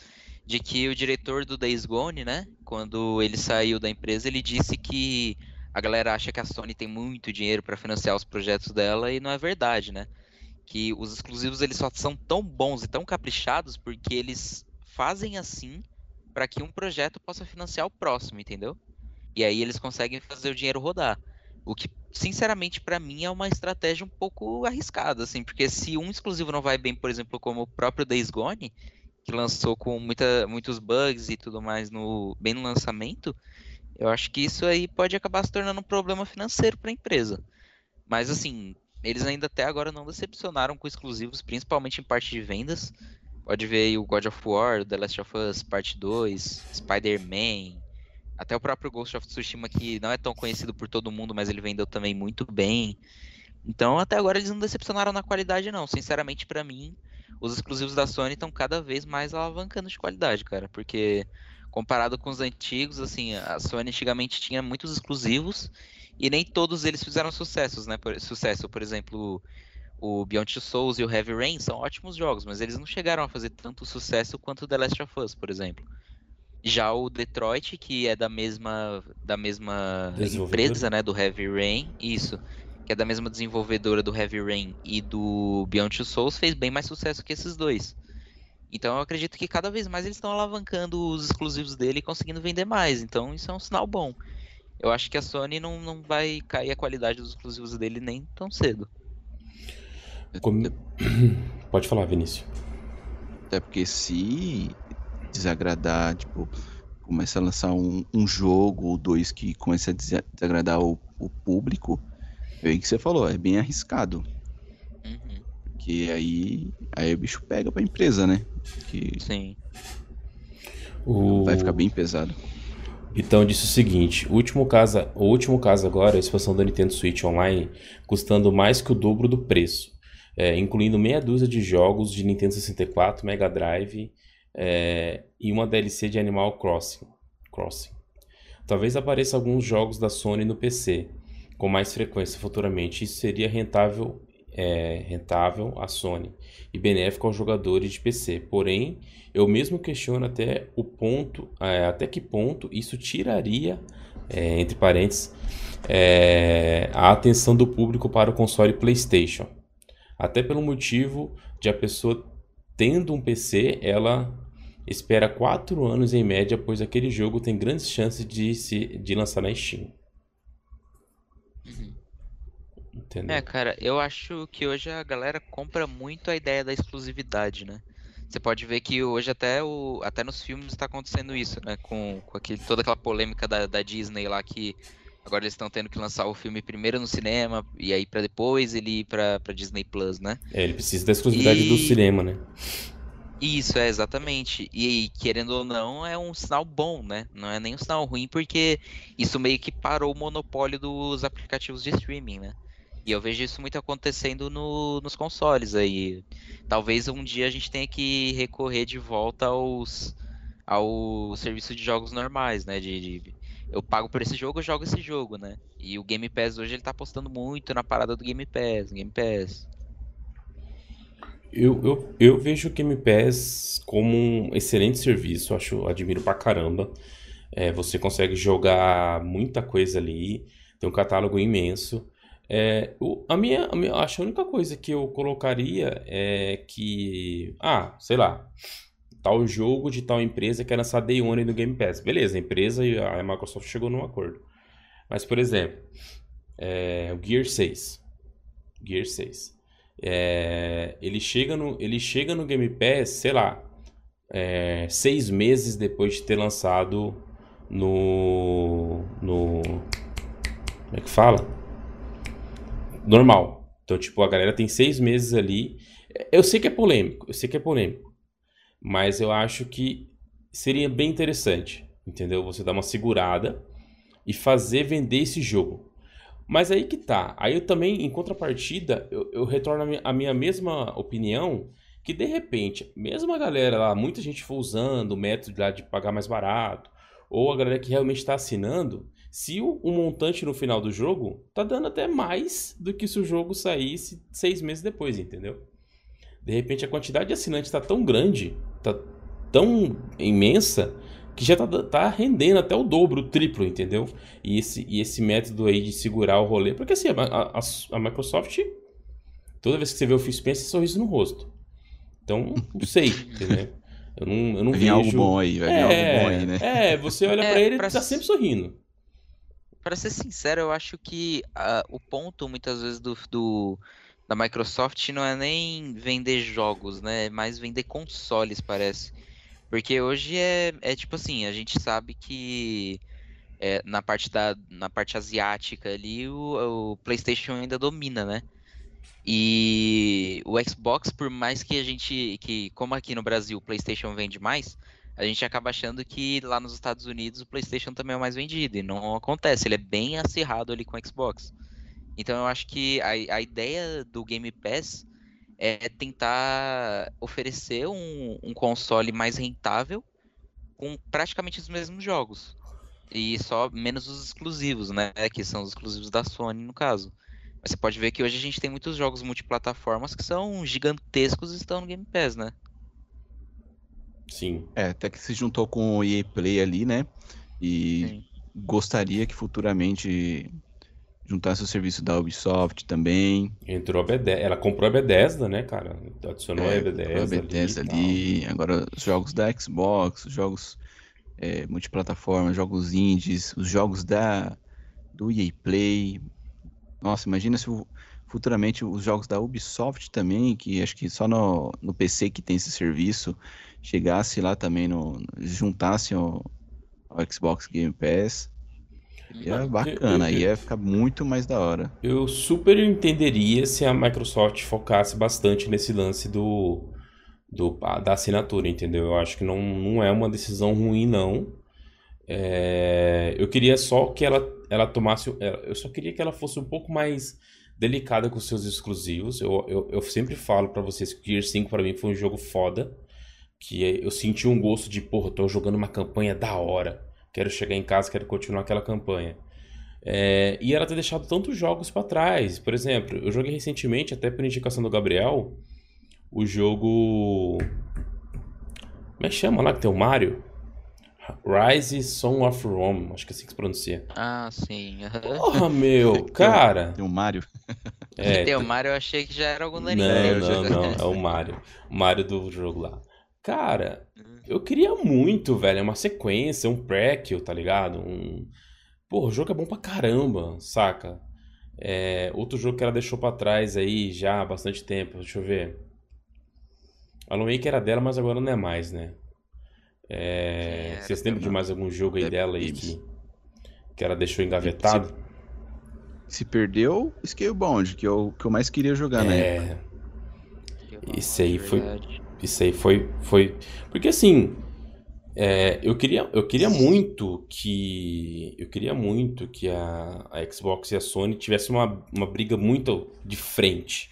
de que o diretor do Days Gone, né? Quando ele saiu da empresa, ele disse que a galera acha que a Sony tem muito dinheiro para financiar os projetos dela e não é verdade, né? que os exclusivos eles só são tão bons e tão caprichados porque eles fazem assim para que um projeto possa financiar o próximo, entendeu? E aí eles conseguem fazer o dinheiro rodar. O que, sinceramente, para mim é uma estratégia um pouco arriscada, assim, porque se um exclusivo não vai bem, por exemplo, como o próprio Days Gone, que lançou com muita, muitos bugs e tudo mais no bem no lançamento, eu acho que isso aí pode acabar se tornando um problema financeiro para a empresa. Mas assim, eles ainda até agora não decepcionaram com exclusivos, principalmente em parte de vendas. Pode ver aí o God of War, The Last of Us Parte 2, Spider-Man, até o próprio Ghost of Tsushima, que não é tão conhecido por todo mundo, mas ele vendeu também muito bem. Então, até agora eles não decepcionaram na qualidade, não. Sinceramente, para mim, os exclusivos da Sony estão cada vez mais alavancando de qualidade, cara. Porque, comparado com os antigos, assim, a Sony antigamente tinha muitos exclusivos e nem todos eles fizeram sucessos, né? Por, sucesso, por exemplo, o Beyond Two Souls e o Heavy Rain são ótimos jogos, mas eles não chegaram a fazer tanto sucesso quanto The Last of Us, por exemplo. Já o Detroit, que é da mesma, da mesma empresa, né, do Heavy Rain, isso, que é da mesma desenvolvedora do Heavy Rain e do Beyond Two Souls, fez bem mais sucesso que esses dois. Então eu acredito que cada vez mais eles estão alavancando os exclusivos dele e conseguindo vender mais. Então isso é um sinal bom. Eu acho que a Sony não, não vai cair a qualidade dos exclusivos dele nem tão cedo. Como... Pode falar, Vinícius. Até porque se desagradar, tipo, começa a lançar um, um jogo ou dois que começa a desagradar o, o público, é o que você falou, é bem arriscado. Uhum. Porque aí, aí o bicho pega pra empresa, né? Que Sim. O... Vai ficar bem pesado. Então disse o seguinte: o último caso, o último caso agora é a expansão da Nintendo Switch Online custando mais que o dobro do preço, é, incluindo meia dúzia de jogos de Nintendo 64, Mega Drive é, e uma DLC de Animal Crossing. Crossing. Talvez apareça alguns jogos da Sony no PC com mais frequência futuramente. Isso seria rentável, é, rentável à Sony e benéfico aos jogadores de PC. Porém, eu mesmo questiono até o ponto, é, até que ponto isso tiraria, é, entre parênteses, é, a atenção do público para o console PlayStation. Até pelo motivo de a pessoa tendo um PC, ela espera 4 anos em média, pois aquele jogo tem grandes chances de, se, de lançar na Steam. Uhum. É, cara, eu acho que hoje a galera compra muito a ideia da exclusividade, né? Você pode ver que hoje até, o, até nos filmes está acontecendo isso, né? Com, com aquele, toda aquela polêmica da, da Disney lá que agora eles estão tendo que lançar o filme primeiro no cinema e aí para depois ele ir pra, pra Disney Plus, né? É, ele precisa da exclusividade e... do cinema, né? Isso, é, exatamente. E querendo ou não, é um sinal bom, né? Não é nem um sinal ruim, porque isso meio que parou o monopólio dos aplicativos de streaming, né? E eu vejo isso muito acontecendo no, nos consoles aí. Talvez um dia a gente tenha que recorrer de volta aos ao serviço de jogos normais, né? De, de, eu pago por esse jogo, eu jogo esse jogo, né? E o Game Pass hoje ele tá apostando muito na parada do Game Pass, Game Pass. Eu, eu, eu vejo o Game Pass como um excelente serviço, acho, admiro pra caramba. É, você consegue jogar muita coisa ali, tem um catálogo imenso. É, o, a, minha, a minha, acho a única coisa que eu colocaria é que, ah, sei lá, tal jogo de tal empresa quer lançar Day One no Game Pass. Beleza, a empresa e a Microsoft chegou num acordo. Mas, por exemplo, é, o Gear 6. Gear 6. É, ele, chega no, ele chega no Game Pass, sei lá, é, seis meses depois de ter lançado no. no. Como é que fala? Normal. Então, tipo, a galera tem seis meses ali. Eu sei que é polêmico, eu sei que é polêmico. Mas eu acho que seria bem interessante, entendeu? Você dar uma segurada e fazer vender esse jogo. Mas aí que tá. Aí eu também, em contrapartida, eu, eu retorno a minha, mesma opinião que de repente, mesmo a galera lá, muita gente for usando o método lá de pagar mais barato, ou a galera que realmente está assinando, se o, o, montante no final do jogo tá dando até mais do que se o jogo saísse seis meses depois, entendeu? De repente a quantidade de assinantes está tão grande, tá tão imensa, que já tá, tá rendendo até o dobro, o triplo, entendeu? E esse, e esse método aí de segurar o rolê. Porque assim, a, a, a Microsoft toda vez que você vê o Phil Spencer, sorriso no rosto. Então, não sei, entendeu? Eu não, eu não Vai vejo... algo bom aí, vai vir algo bom aí, né? É, você olha É, pra ele e pra tá sempre sorrindo. Pra ser sincero, eu acho que ah, o ponto muitas vezes do, do- da Microsoft não é nem vender jogos, né? É mais vender consoles, parece. Porque hoje é, é tipo assim, a gente sabe que é, na parte da, na parte asiática ali o, o PlayStation ainda domina, né? E o Xbox, por mais que a gente, que como aqui no Brasil o PlayStation vende mais, a gente acaba achando que lá nos Estados Unidos o PlayStation também é o mais vendido, e não acontece, ele é bem acirrado ali com o Xbox. Então eu acho que a, a ideia do Game Pass é tentar oferecer um, um console mais rentável com praticamente os mesmos jogos. E só menos os exclusivos, né? Que são os exclusivos da Sony, no caso. Mas você pode ver que hoje a gente tem muitos jogos multiplataformas que são gigantescos e estão no Game Pass, né? Sim. É, até que se juntou com o EA Play ali, né? E Sim. gostaria que futuramente juntasse o serviço da Ubisoft também. Entrou a Bethesda. Ela comprou a Bethesda, né, cara? Adicionou É, a Bethesda, a Bethesda ali. ali. Agora, os jogos da Xbox, os jogos é, multiplataforma, jogos indies, os jogos da do EA Play. Nossa, imagina se o- futuramente os jogos da Ubisoft também, que acho que só no, no PC que tem esse serviço, chegasse lá também, no, juntasse ao, ao Xbox Game Pass. Seria Mano, bacana, aí ia ficar muito mais da hora. Eu super entenderia se a Microsoft focasse bastante nesse lance do, do da assinatura, entendeu? Eu acho que não, não é uma decisão ruim, não. É, eu queria só que ela, ela tomasse. é, Eu só queria que ela fosse um pouco mais delicada com seus exclusivos. Eu, eu, eu sempre falo pra vocês que Gear 5 pra mim foi um jogo foda. Que eu senti um gosto de, porra, tô jogando uma campanha da hora. Quero chegar em casa, quero continuar aquela campanha. É, e ela ter deixado tantos jogos pra trás. Por exemplo, eu joguei recentemente, até por indicação do Gabriel, o jogo. Como é que chama lá que tem o Mario? Rise Song of Rome, acho que é assim que se pronuncia. Ah, sim. Porra, meu, cara. Tem o Mario. É, Tem o Mario, eu achei que já era algum da não, não, não, é o Mario. O Mario do jogo lá. Cara, eu queria muito, velho, uma sequência, um prequel, tá ligado? Um... Pô, o jogo é bom pra caramba, saca? É, outro jogo que ela deixou pra trás aí já há bastante tempo, deixa eu ver. Alan Wake era dela, mas agora não é mais, né? É, vocês lembram de mais algum jogo aí dela aí que, que ela deixou engavetado? Se perdeu, Scalebound, que é o que eu mais queria jogar na época. É, Isso aí foi- Verdade. Isso aí foi, foi... Porque assim, é, eu queria, eu queria muito que... Eu queria muito que a, a Xbox e a Sony tivessem uma, uma briga muito de frente.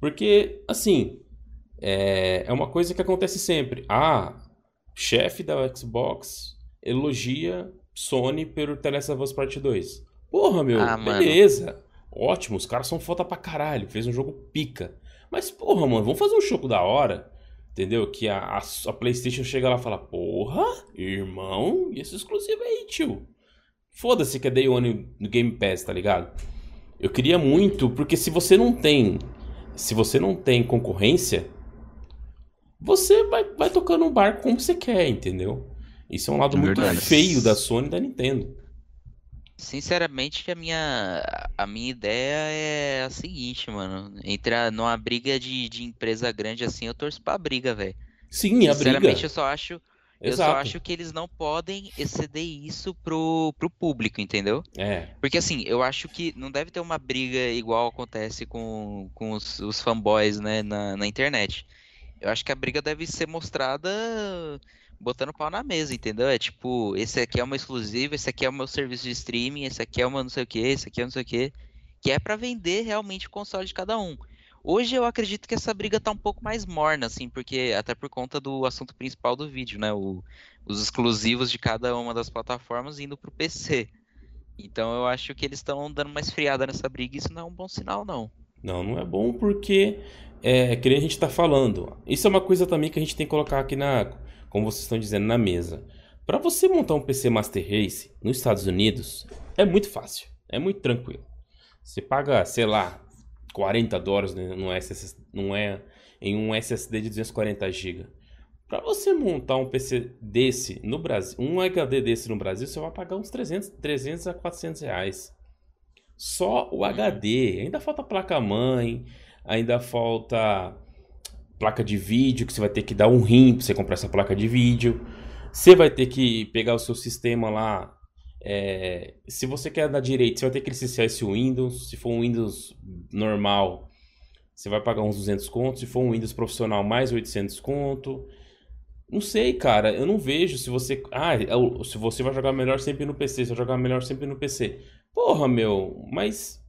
Porque, assim, é, é uma coisa que acontece sempre. Ah, chefe da Xbox elogia Sony pelo The Last of Us Part 2. Porra, meu, Ah, mano. beleza. Ótimo, os caras são foda pra caralho. Fez um jogo pica. Mas, porra, mano, vamos fazer um jogo da hora. Entendeu? Que a, a, a PlayStation chega lá e fala: Porra, irmão, e esse exclusivo aí, tio? Foda-se que é Day One no Game Pass, tá ligado? Eu queria muito, porque se você não tem. Se você não tem concorrência, você vai, vai tocando um barco como você quer, entendeu? Isso é um lado É muito feio da Sony e da Nintendo. Sinceramente, a minha, a minha ideia é a seguinte, mano. Entrar numa briga de, de empresa grande assim, eu torço pra briga, velho. Sim, a briga. Sinceramente, eu só acho, eu só acho que eles não podem exceder isso pro, pro público, entendeu? É, Porque assim, eu acho que não deve ter uma briga igual acontece com, com os, os fanboys, né, na, na internet. Eu acho que a briga deve ser mostrada botando pau na mesa, entendeu? É tipo, esse aqui é o meu exclusivo, esse aqui é o meu serviço de streaming, esse aqui é meu não sei o que, esse aqui é não sei o que, que é pra vender realmente o console de cada um. Hoje eu acredito que essa briga tá um pouco mais morna, assim, porque até por conta do assunto principal do vídeo, né? O, os exclusivos de cada uma das plataformas indo pro PC. Então eu acho que eles estão dando uma esfriada nessa briga e isso não é um bom sinal, não. Não, não é bom porque é que a gente tá falando. Isso é uma coisa também que a gente tem que colocar aqui na, como vocês estão dizendo, na mesa. Para você montar um PC Master Race nos Estados Unidos é muito fácil, é muito tranquilo. Você paga, sei lá, 40 dólares num, SSD, não é em um SSD de 240 GB. Para você montar um PC desse no Brasil, um HD desse no Brasil, você vai pagar uns 300, 300 a 400 reais. Só o HD. Ainda falta placa-mãe, ainda falta placa de vídeo, que você vai ter que dar um rim para você comprar essa placa de vídeo. Você vai ter que pegar o seu sistema lá. É, se você quer dar direito, você vai ter que licenciar esse Windows. Se for um Windows normal, você vai pagar uns 200 contos. Se for um Windows profissional, mais 800 conto. Não sei, cara. Eu não vejo se você. Ah, é se você vai jogar melhor sempre no PC, se vai jogar melhor sempre no PC. Porra, meu, mas.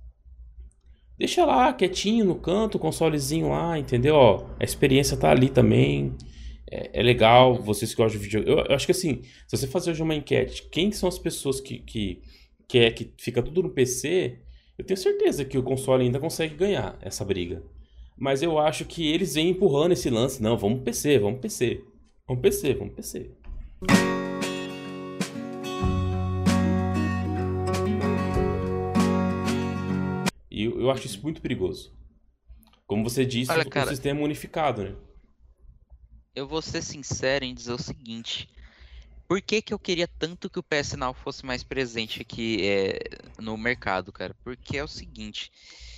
Deixa lá, quietinho no canto, consolezinho lá, entendeu? Ó, a experiência tá ali também. É, é legal, vocês que gostam de vídeo. Eu, eu, acho que assim, se você fazer hoje uma enquete, quem são as pessoas que, que, que, é, que fica tudo no PC, eu tenho certeza que o console ainda consegue ganhar essa briga. Mas eu acho que eles vêm empurrando esse lance. Não, vamos PC, vamos PC. Vamos PC, vamos PC. E eu, eu acho isso muito perigoso. Como você disse, Olha, cara, o sistema unificado, né? Eu vou ser sincero em dizer o seguinte. Por que, que eu queria tanto que o PS Now fosse mais presente aqui é, no mercado, cara? Porque é o seguinte.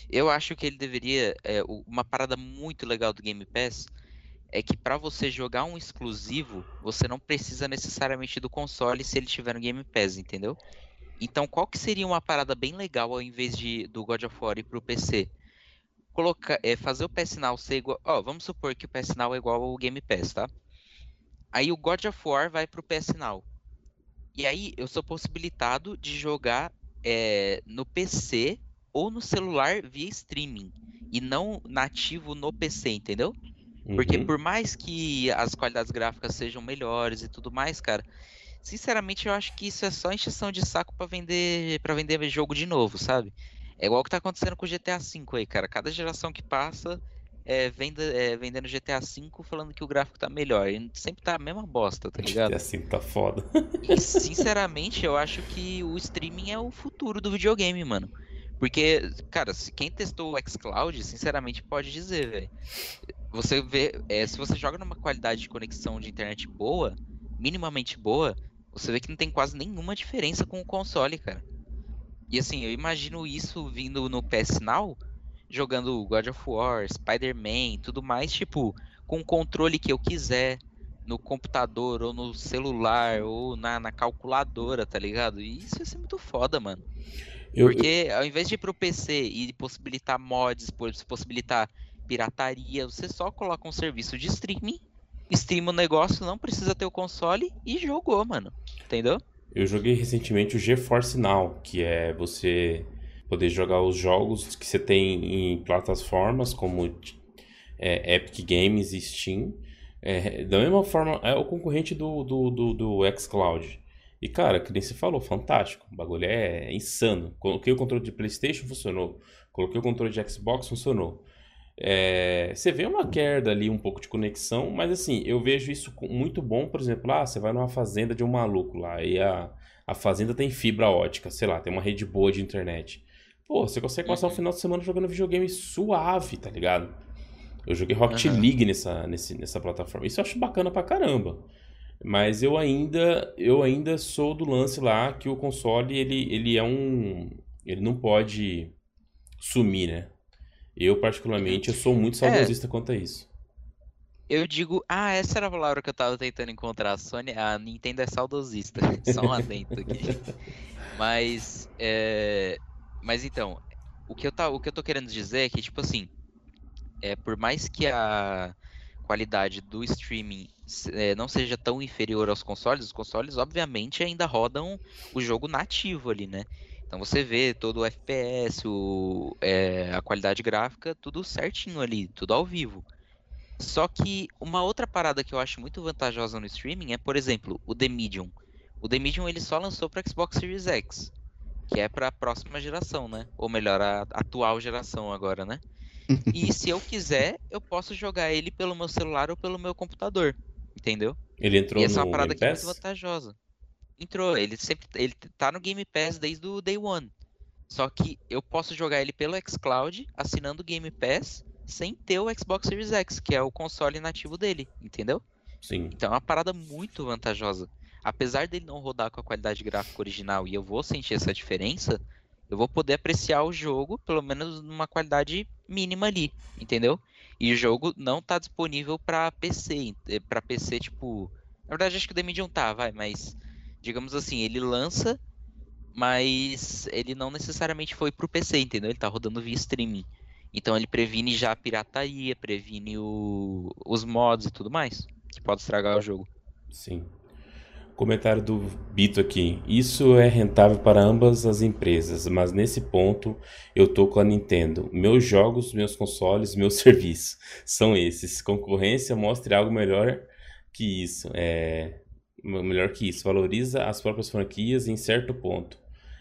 Eu acho que ele deveria. É, uma parada muito legal do Game Pass é que para você jogar um exclusivo, você não precisa necessariamente do console se ele tiver no Game Pass, entendeu? Então, qual que seria uma parada bem legal ao invés de do God of War ir pro PC? Colocar, é, fazer o PS Now ser igual, ó, vamos supor que o PS Now é igual ao Game Pass, tá? Aí o God of War vai pro PS Now. E aí eu sou possibilitado de jogar é, no PC ou no celular via streaming e não nativo no PC, entendeu? Porque uhum. por mais que as qualidades gráficas sejam melhores e tudo mais, cara, sinceramente eu acho que isso é só encheção de saco para vender para vender jogo de novo, sabe? É igual o que tá acontecendo com o GTA V aí, cara. Cada geração que passa é, venda, é, vendendo GTA V falando que o gráfico tá melhor. E sempre tá a mesma bosta, tá ligado? GTA V tá foda. E sinceramente eu acho que o streaming é o futuro do videogame, mano. Porque, cara, se quem testou o xCloud, sinceramente pode dizer, velho. Você vê, é, se você joga numa qualidade de conexão de internet boa, minimamente boa, você vê que não tem quase nenhuma diferença com o console, cara. E assim, eu imagino isso vindo no PS Now, jogando God of War, Spider-Man, tudo mais, tipo, com o controle que eu quiser, no computador, ou no celular, ou na, na calculadora, tá ligado? E isso ia ser muito foda, mano. Eu, Porque ao invés de ir pro PC e possibilitar mods, possibilitar pirataria, você só coloca um serviço de streaming, streama o negócio, não precisa ter o console e jogou, mano. Entendeu? Eu joguei recentemente o GeForce Now, que é você poder jogar os jogos que você tem em plataformas como é, Epic Games e Steam. É, da mesma forma, é o concorrente do, do, do, do xCloud. E, cara, que nem você falou, fantástico. O bagulho é insano. Coloquei o controle de PlayStation, funcionou. Coloquei o controle de Xbox, funcionou. É, você vê uma queda ali, um pouco de conexão, mas assim, eu vejo isso muito bom, por exemplo, lá, você vai numa fazenda de um maluco lá, e a, a fazenda tem fibra ótica, sei lá, tem uma rede boa de internet. Pô, você consegue passar o uhum. final de semana jogando videogame suave, tá ligado? Eu joguei Rocket uhum. League nessa, nesse, nessa plataforma. Isso eu acho bacana pra caramba. Mas eu ainda eu ainda sou do lance lá que o console ele, ele é um ele não pode sumir, né? Eu particularmente eu sou muito é. saudosista é, quanto a isso. Eu digo, ah, essa era a palavra que eu tava tentando encontrar. A Sony, a Nintendo é saudosista. Só um adendo aqui. mas é, mas então, o que eu tá, o que eu tô querendo dizer é que tipo assim, é por mais que a qualidade do streaming é, não seja tão inferior aos consoles, os consoles obviamente ainda rodam o jogo nativo ali, né? Então você vê todo o FPS, o, é, a qualidade gráfica, tudo certinho ali, tudo ao vivo. Só que uma outra parada que eu acho muito vantajosa no streaming é, por exemplo, o The Medium. O The Medium ele só lançou para Xbox Series X, que é para a próxima geração, né? Ou melhor, a atual geração agora, né? e se eu quiser, eu posso jogar ele pelo meu celular ou pelo meu computador. Entendeu? Ele entrou e essa no é uma parada Game que é muito vantajosa. Entrou, ele sempre ele tá no Game Pass desde o Day One. Só que eu posso jogar ele pelo xCloud, assinando o Game Pass, sem ter o Xbox Series X, que é o console nativo dele, entendeu? Sim. Então é uma parada muito vantajosa. Apesar dele não rodar com a qualidade gráfica original e eu vou sentir essa diferença, eu vou poder apreciar o jogo, pelo menos numa qualidade mínima ali, entendeu? E o jogo não tá disponível para PC, para PC tipo, na verdade acho que o The Medium tá, vai, mas digamos assim, ele lança, mas ele não necessariamente foi pro PC, entendeu? Ele tá rodando via streaming. Então ele previne já a pirataria, previne o... os mods e tudo mais, que pode estragar o jogo. Sim. Comentário do Bito aqui. Isso é rentável para ambas as empresas, mas nesse ponto eu tô com a Nintendo. Meus jogos, meus consoles, meus serviços são esses. Concorrência mostre algo melhor que isso. É melhor que isso. Valoriza as próprias franquias em certo ponto.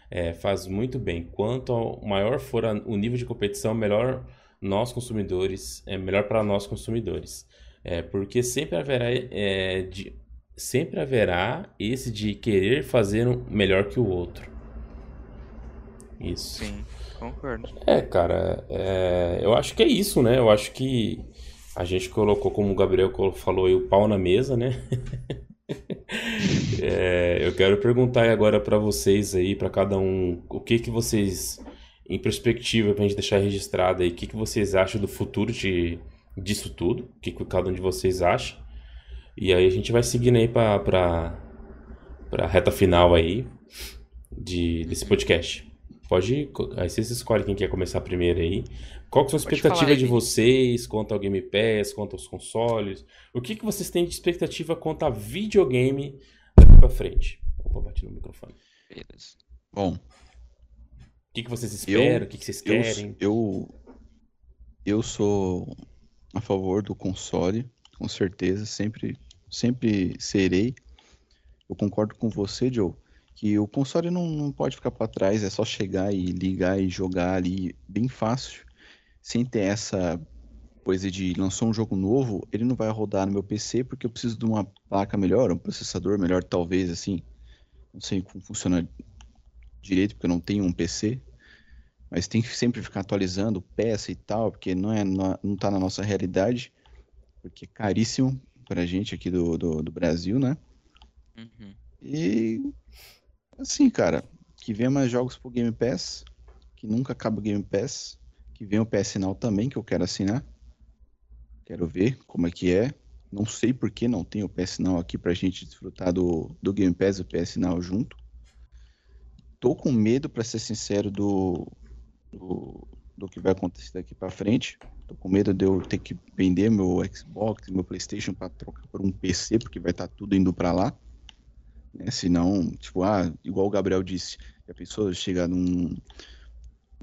É, faz muito bem. Quanto maior for a, o nível de competição, melhor nós consumidores, é melhor para nós consumidores. É, porque sempre haverá, é, de, sempre haverá esse de querer fazer um melhor que o outro. Isso. Sim, concordo. É, cara, é, eu acho que é isso, né? Eu acho que a gente colocou, como o Gabriel falou aí, o pau na mesa, né? É, eu quero perguntar agora para vocês aí, para cada um, o que que vocês, em perspectiva, para a gente deixar registrado aí, o que que vocês acham do futuro de, disso tudo? O que que cada um de vocês acha? E aí a gente vai seguindo aí para para reta final aí de, desse podcast. Pode, aí vocês escolhem quem quer começar primeiro aí. Qual que é a expectativa de vocês quanto ao Game Pass, quanto aos consoles? O que, que vocês têm de expectativa quanto a videogame daqui pra frente? Opa, bati no microfone. Beleza. Bom, O que, que vocês esperam? o que, que vocês eu, querem? eu, eu sou a favor do console, com certeza, sempre, sempre serei. Eu concordo com você, Joe, que o console não, não pode ficar para trás, é só chegar e ligar e jogar ali bem fácil, sem ter essa coisa de lançou um jogo novo, ele não vai rodar no meu PC porque eu preciso de uma placa melhor, um processador melhor, talvez, assim. Não sei como funciona direito, porque eu não tenho um PC. Mas tem que sempre ficar atualizando peça e tal, porque não, é, não, não tá na nossa realidade, porque é caríssimo pra gente aqui do, do, do Brasil, né? Uhum. E assim, cara, que venha mais jogos pro Game Pass, que nunca acaba o Game Pass, que venha o PS Now também, que eu quero assinar. Quero ver como é que é. Não sei por que não tem o PS Now aqui pra gente desfrutar do, do Game Pass e o PS Now junto. Tô com medo, pra ser sincero, do, do, do que vai acontecer daqui pra frente. Tô com medo de eu ter que vender meu Xbox, meu PlayStation pra trocar por um PC, porque vai estar tudo indo pra lá. Né? Senão, tipo, ah, igual o Gabriel disse, a pessoa chegar num,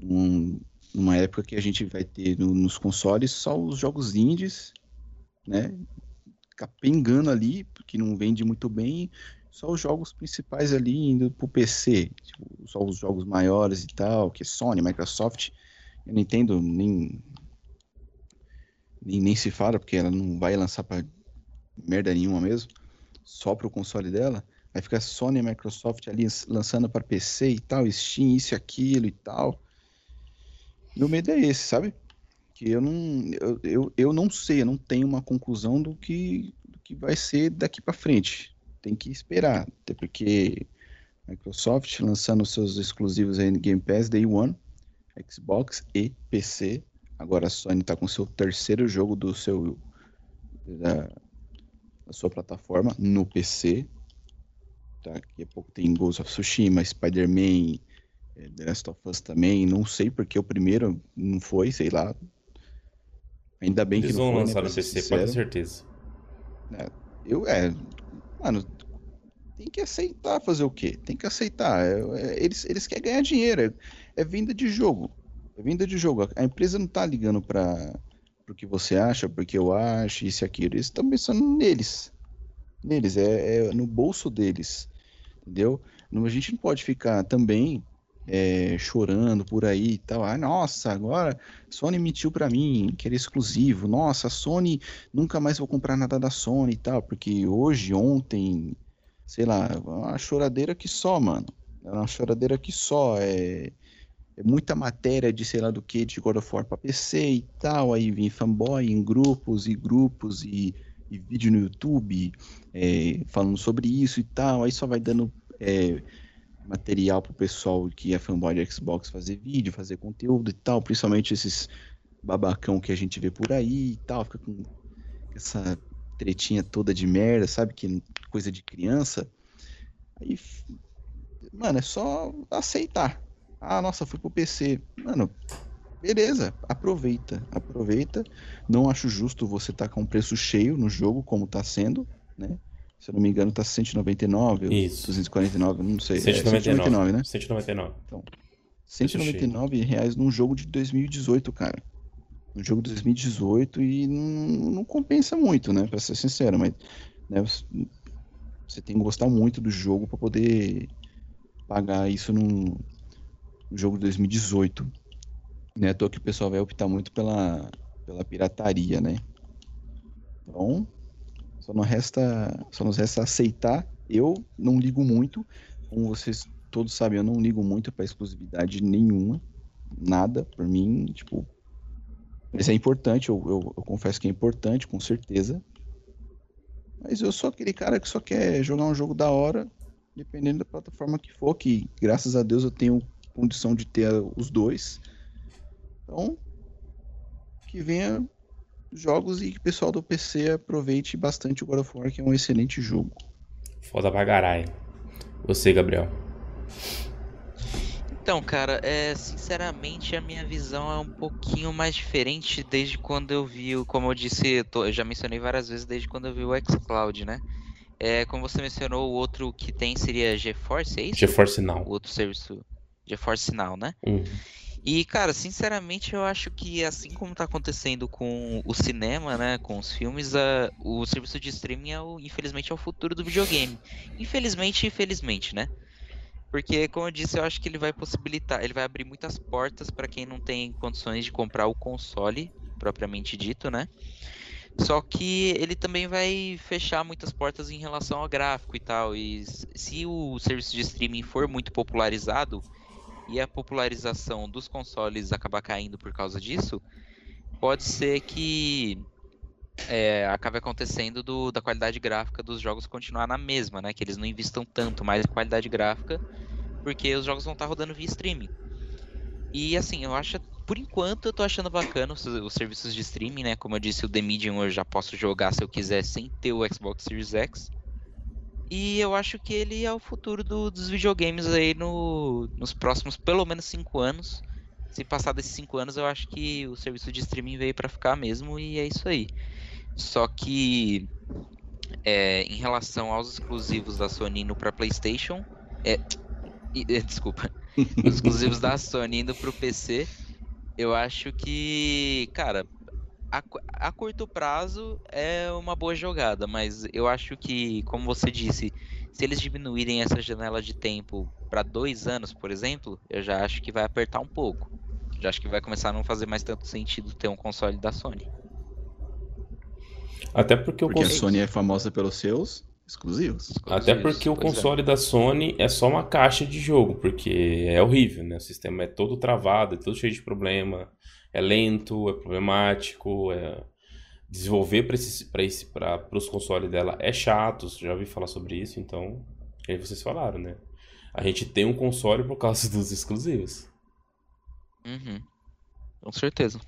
num, numa época que a gente vai ter no- nos consoles só os jogos indies, né? Capengando ali, porque não vende muito bem, só os jogos principais ali indo pro PC, tipo, só os jogos maiores e tal, que é Sony, Microsoft, eu não entendo nem, nem nem se fala, porque ela não vai lançar pra merda nenhuma mesmo, só pro console dela. Vai ficar Sony e Microsoft ali lançando para PC e tal, Steam, isso e aquilo e tal. Meu medo é esse, sabe? Que eu não, eu, eu, eu não sei, eu não tenho uma conclusão do que, do que vai ser daqui para frente. Tem que esperar, até porque Microsoft lançando seus exclusivos aí no Game Pass Day One, Xbox e PC. Agora a Sony tá com seu terceiro jogo do seu da, da sua plataforma no PC. Tá? Daqui a pouco tem Ghost of Tsushima, Spider-Man, é, The Last of Us também, não sei porque o primeiro não foi, sei lá. Ainda bem Eles que não vão foi, né, lançar pra no PC, pode ter certeza. Eu, é, mano, tem que aceitar fazer o quê? Tem que aceitar. É, é, eles, eles querem ganhar dinheiro, é, é venda de jogo. É venda de jogo. A empresa não tá ligando para o que você acha, porque eu acho, isso e aquilo. Eles estão pensando neles. Neles, é, é no bolso deles. Entendeu? A gente não pode ficar também é, chorando por aí e tal. Ah, nossa, agora Sony mentiu pra mim que era exclusivo. Nossa, Sony nunca mais vou comprar nada da Sony e tal, porque hoje, ontem, sei lá, uma choradeira que só, mano. É uma choradeira que só. É, é muita matéria de sei lá do que, de God of War pra PC e tal, aí vem fanboy em grupos e grupos e, e vídeo no YouTube é, falando sobre isso e tal, aí só vai dando é, material pro pessoal que é fanboy de Xbox fazer vídeo, fazer conteúdo e tal, principalmente esses babacão que a gente vê por aí e tal, fica com essa tretinha toda de merda, sabe? Que coisa de criança. Aí, mano, é só aceitar. Ah, nossa, fui pro PC. Mano, beleza, aproveita, aproveita. Não acho justo você estar tá com um preço cheio no jogo, como tá sendo, né? Se eu não me engano, tá 199 Isso. 249, não sei. 199, é, 199 né? 199. Então, 199 reais num jogo de 2018, cara. Um jogo de 2018 e não, não compensa muito, né? Pra ser sincero, mas né, você tem que gostar muito do jogo para poder pagar isso num, num jogo de 2018. Né? Tô que o pessoal vai optar muito pela, pela pirataria, né? Então, só não resta, só nos resta aceitar. Eu não ligo muito, como vocês todos sabem, eu não ligo muito para exclusividade nenhuma, nada. Por mim, tipo, mas é importante. Eu, eu, eu confesso que é importante, com certeza. Mas eu sou aquele cara que só quer jogar um jogo da hora, dependendo da plataforma que for, que graças a Deus eu tenho condição de ter os dois. Então, que venha jogos e que o pessoal do PC aproveite bastante o God of War, que é um excelente jogo. Foda pra caralho. Você, Gabriel. Então, cara, é, sinceramente a minha visão é um pouquinho mais diferente desde quando eu vi, como eu disse, eu, tô, eu já mencionei várias vezes desde quando eu vi o xCloud, né? É, como você mencionou, o outro que tem seria GeForce, é isso? GeForce Now. O outro serviço GeForce Now, né? Uhum. E, cara, sinceramente, eu acho que assim como está acontecendo com o cinema, né, com os filmes, a, o serviço de streaming, é o, infelizmente, é o futuro do videogame. Infelizmente, infelizmente, né? Porque, como eu disse, eu acho que ele vai possibilitar, ele vai abrir muitas portas para quem não tem condições de comprar o console, propriamente dito, né? Só que ele também vai fechar muitas portas em relação ao gráfico e tal. E se o serviço de streaming for muito popularizado e a popularização dos consoles acabar caindo por causa disso, pode ser que é, acabe acontecendo do, da qualidade gráfica dos jogos continuar na mesma, né? Que eles não investam tanto mais em qualidade gráfica, porque os jogos vão estar rodando via streaming. E assim, eu acho, por enquanto, eu tô achando bacana os, os, serviços de streaming, né? Como eu disse, o The Medium eu já posso jogar se eu quiser sem ter o Xbox Series X. E eu acho que ele é o futuro do, dos videogames aí no, nos próximos pelo menos 5 anos. Se passar desses 5 anos, eu acho que o serviço de streaming veio para ficar mesmo e é isso aí. Só que é, em relação aos exclusivos da Sony indo para PlayStation, é, é, desculpa, os exclusivos da Sony indo para o PC, eu acho que, cara, a, a, curto prazo é uma boa jogada, mas eu acho que, como você disse, se eles diminuírem essa janela de tempo para dois anos, por exemplo, eu já acho que vai apertar um pouco. Já acho que vai começar a não fazer mais tanto sentido ter um console da Sony. Até porque, porque o console... a Sony é famosa pelos seus exclusivos. Até porque o console é. da Sony é só uma caixa de jogo, porque é horrível, né? O sistema é todo travado, é todo cheio de problema, é lento, é problemático, é... desenvolver para os consoles dela é chato, já ouvi falar sobre isso, então, aí vocês falaram, né? A gente tem um console por causa dos exclusivos. Uhum. Com certeza.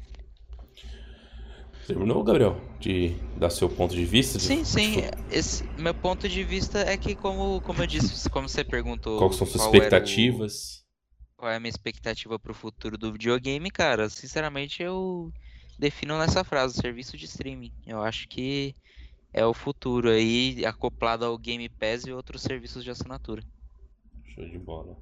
Terminou, Gabriel? De dar seu ponto de vista? Sim, sim. Esse, meu ponto de vista é que, como, como eu disse, como você perguntou. Quais são suas expectativas? Qual é a minha expectativa para o futuro do videogame, cara? Sinceramente, eu defino nessa frase: serviço de streaming. Eu acho que é o futuro aí, acoplado ao Game Pass e outros serviços de assinatura. Show de bola.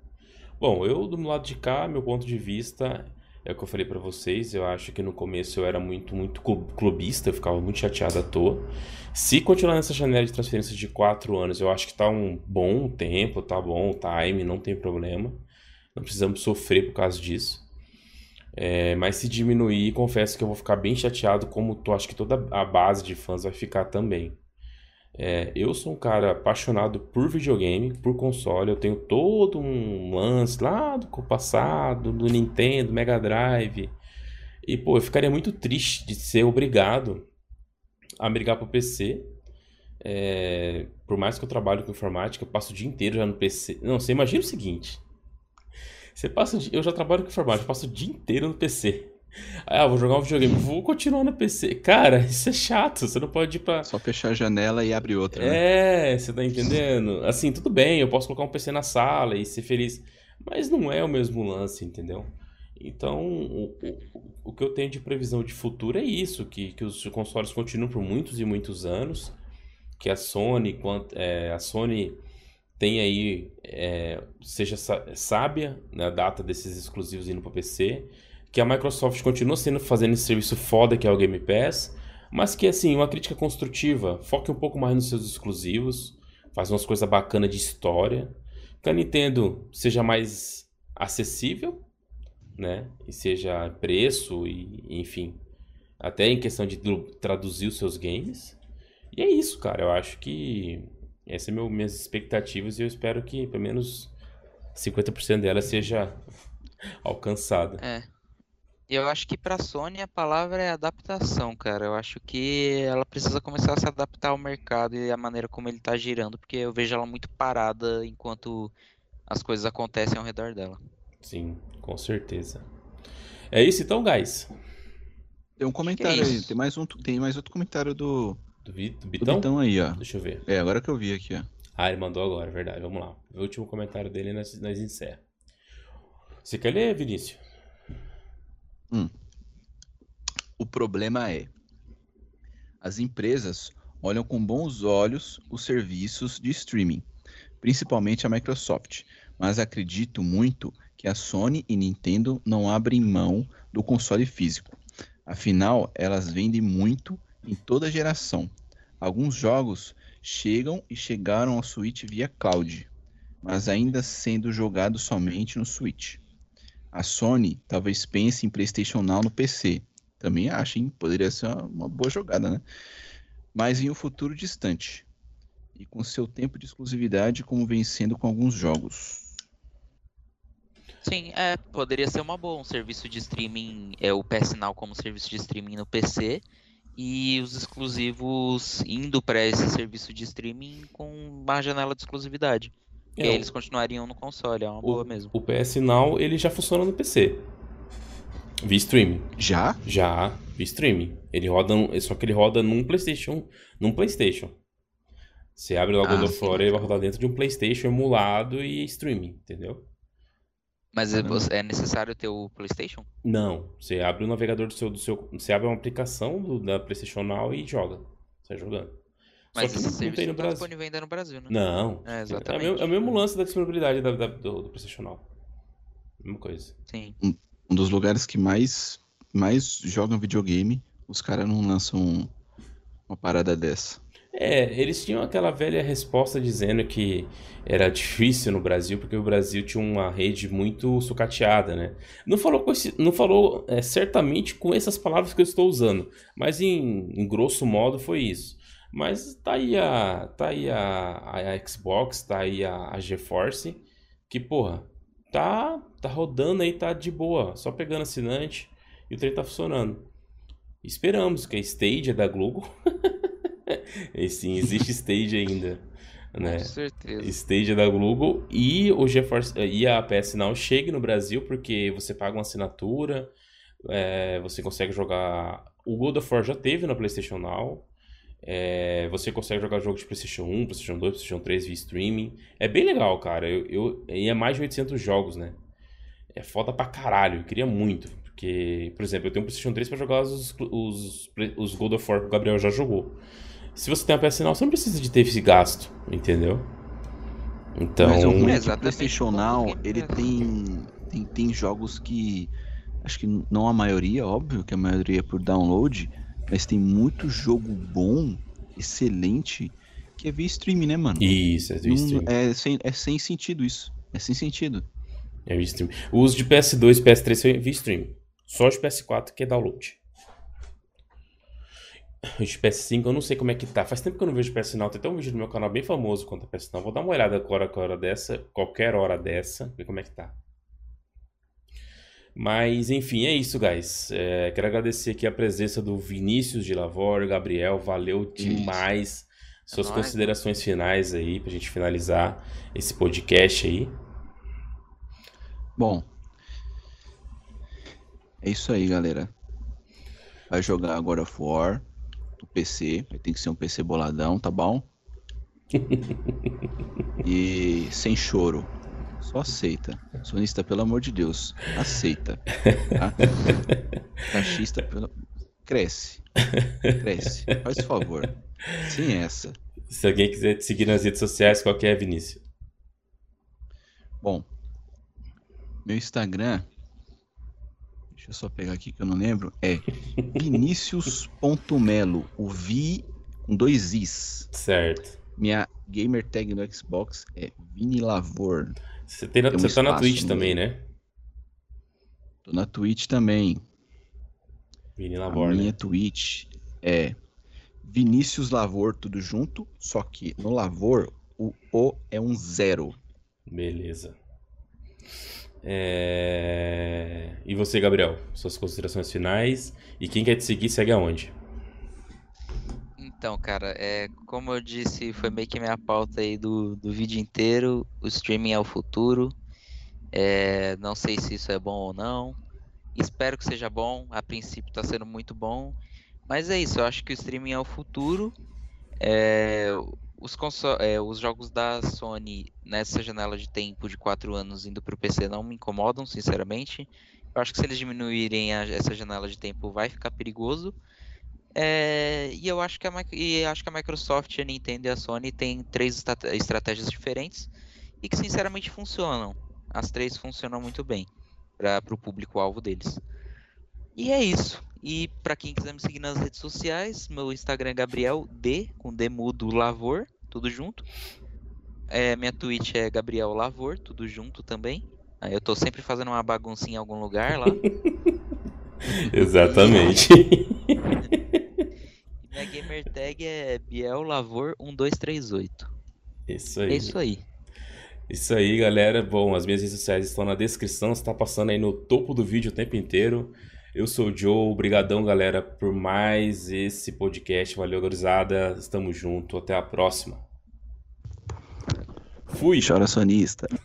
Bom, eu do lado de cá, meu ponto de vista é o que eu falei para vocês, eu acho que no começo eu era muito, muito clubista, eu ficava muito chateado à toa. Se continuar nessa janela de transferência de 4 anos, eu acho que tá um bom tempo, tá bom time, não tem problema. Não precisamos sofrer por causa disso. É, mas se diminuir, confesso que eu vou ficar bem chateado, como tu acho que toda a base de fãs vai ficar também. É, eu sou um cara apaixonado por videogame, por console. Eu tenho todo um lance lá do passado, do Nintendo, Mega Drive. E, pô, eu ficaria muito triste de ser obrigado a migrar pro PC. É, por mais que eu trabalhe com informática, eu passo o dia inteiro já no PC. Não, você imagina o seguinte: você passa, eu já trabalho com informática, eu passo o dia inteiro no PC. Ah, vou jogar um videogame, vou continuar no PC. Cara, isso é chato, você não pode ir pra. Só fechar a janela e abrir outra. Né? É, você tá entendendo? Assim, tudo bem, eu posso colocar um PC na sala e ser feliz. Mas não é o mesmo lance, entendeu? Então, o, o, o que eu tenho de previsão de futuro é isso: que, que os consoles continuam por muitos e muitos anos. Que a Sony, quant, é, a Sony tem aí, é, seja sábia na data desses exclusivos indo para PC que a Microsoft continua sendo fazendo esse serviço foda que é o Game Pass, mas que assim, uma crítica construtiva, foque um pouco mais nos seus exclusivos, faz umas coisas bacanas de história, que a Nintendo seja mais acessível, né? E seja preço e enfim, até em questão de traduzir os seus games. E é isso, cara. Eu acho que essas são minhas expectativas e eu espero que pelo menos 50% delas seja alcançada. É. Eu acho que para a Sony a palavra é adaptação, cara. Eu acho que ela precisa começar a se adaptar ao mercado e à maneira como ele está girando, porque eu vejo ela muito parada enquanto as coisas acontecem ao redor dela. Sim, com certeza. É isso então, guys? Tem um comentário é aí, tem mais, um, tem mais outro comentário do, do, do Bitão? Do Bitão aí, ó. Deixa eu ver. É, agora que eu vi aqui, ó. Ah, ele mandou agora, verdade. Vamos lá. O último comentário dele nós, nós encerra. Você quer ler, Vinícius? Hum. O problema é: as empresas olham com bons olhos os serviços de streaming, principalmente a Microsoft, mas acredito muito que a Sony e Nintendo não abrem mão do console físico. Afinal, elas vendem muito em toda geração. Alguns jogos chegam e chegaram ao Switch via cloud, mas ainda sendo jogados somente no Switch. A Sony talvez pense em PlayStation Now no PC. Também acho, hein? Poderia ser uma, uma boa jogada, né? Mas em um futuro distante. E com seu tempo de exclusividade, como vem sendo com alguns jogos. Sim, é, poderia ser uma boa um serviço de streaming, é o PS Now como serviço de streaming no PC e os exclusivos indo para esse serviço de streaming com uma janela de exclusividade. É, eles continuariam no console, é uma o, boa mesmo. O PS Now, ele já funciona no PC. Via streaming. Já? Já, via streaming. Ele roda, só que ele roda num PlayStation, num PlayStation. Você abre lá o ah, God of War, ele vai rodar dentro de um PlayStation emulado e streaming, entendeu? Mas é, é necessário ter o PlayStation? Não, você abre o navegador do seu, do seu, você abre uma aplicação do, da PlayStation Now e joga. Você vai jogando. Mas Só que esse não tem no tá Brasil. disponível ainda no Brasil, né? Não. É, exatamente. É, o, é o mesmo lance da disponibilidade da, da, do, do PlayStation Now. Mesma coisa. Sim. Um, um, dos lugares que mais, mais jogam videogame, os caras não lançam uma parada dessa. É, eles tinham aquela velha resposta dizendo que era difícil no Brasil, porque o Brasil tinha uma rede muito sucateada, né? Não falou, esse, não falou é, certamente com essas palavras que eu estou usando, mas em, em grosso modo foi isso. Mas tá aí a, tá aí a, a Xbox, tá aí a, a GeForce, que porra, tá, tá rodando aí, tá de boa, só pegando assinante e o trem tá funcionando. Esperamos que a Stage é da Google. e sim, existe Stage ainda. Né? Com certeza. Stage da Google e o GeForce e a PS Now chegue no Brasil porque você paga uma assinatura, é, você consegue jogar. O God of War já teve na PlayStation Now. É, você consegue jogar jogos de PlayStation 1, PlayStation 2, PlayStation 3 via streaming. É bem legal, cara. Eu, eu, e é mais de 800 jogos, né? É foda pra caralho. Eu queria muito. Porque, por exemplo, eu tenho um PlayStation 3 pra jogar os, os, os God of War que o Gabriel já jogou. Se você tem a PS Now, você não precisa de ter esse gasto, entendeu? Então. Mas o ruim é o PlayStation Now, ele tem, tem, tem jogos que. Acho que não a maioria, óbvio que a maioria é por download mas tem muito jogo bom, excelente, que é via stream, né, mano? Isso, é via stream. É sem, é sem sentido isso. É sem sentido. É via stream. O uso de PS2 e PS3 é via stream. Só de PS4 que é download. de PS5, eu não sei como é que tá. Faz tempo que eu não vejo PS Now. Tem até um vídeo no meu canal bem famoso quanto a PS Now. Vou dar uma olhada agora, qualquer hora dessa, qualquer hora dessa, ver como é que tá. Mas, enfim, é isso, guys. É, quero agradecer aqui a presença do Vinícius de Lavor, Gabriel, valeu demais. Isso. Suas é considerações nóis. finais aí, pra gente finalizar esse podcast aí. Bom, é isso aí, galera. Vai jogar agora of War no PC. Ter que ser um PC boladão, tá bom? e sem choro. Só aceita. Sonista, pelo amor de Deus, aceita. Tá? Cachista, pelo... cresce. Cresce. Faz favor. Sem essa. Se alguém quiser te seguir nas redes sociais, qual que é, Vinícius? Bom, meu Instagram Deixa eu só pegar aqui que eu não lembro. É Vinicius.melo. O Vi com dois Is. Certo. Minha gamer tag no Xbox é Vinilavor. Você, tem na, tem um você tá na Twitch também, né? Tô na Twitch também. Vinilavor, A né? minha Twitch é Vinícius Lavor, tudo junto. Só que no Lavor, o O é um zero. Beleza. É... E você, Gabriel? Suas considerações finais. E quem quer te seguir, segue aonde? Então, cara, é, como eu disse, foi meio que minha pauta aí do, do vídeo inteiro. O streaming é o futuro. É, não sei se isso é bom ou não. Espero que seja bom. A princípio está sendo muito bom. Mas é isso, eu acho que o streaming é o futuro. É, os, é, os jogos da Sony nessa janela de tempo de 4 anos indo para o PC não me incomodam, sinceramente. Eu acho que se eles diminuírem a, essa janela de tempo vai ficar perigoso. É, e eu acho que, a, e acho que a Microsoft, a Nintendo e a Sony têm três estratégias diferentes e que sinceramente funcionam. As três funcionam muito bem para o público-alvo deles. E é isso. E para quem quiser me seguir nas redes sociais, meu Instagram é Gabriel D, com D mudo Lavor, tudo junto. É, minha Twitch é Gabriel Lavor, tudo junto também. Aí eu tô sempre fazendo uma baguncinha em algum lugar lá. Exatamente. E... minha gamer tag é Biel Lavor 1238. Isso aí. É isso aí. Isso aí, galera. Bom, as minhas redes sociais estão na descrição, está passando aí no topo do vídeo o tempo inteiro. Eu sou o Joe, obrigadão galera por mais esse podcast, valeu gurizada, estamos junto, até a próxima. Fui! Chora sonista.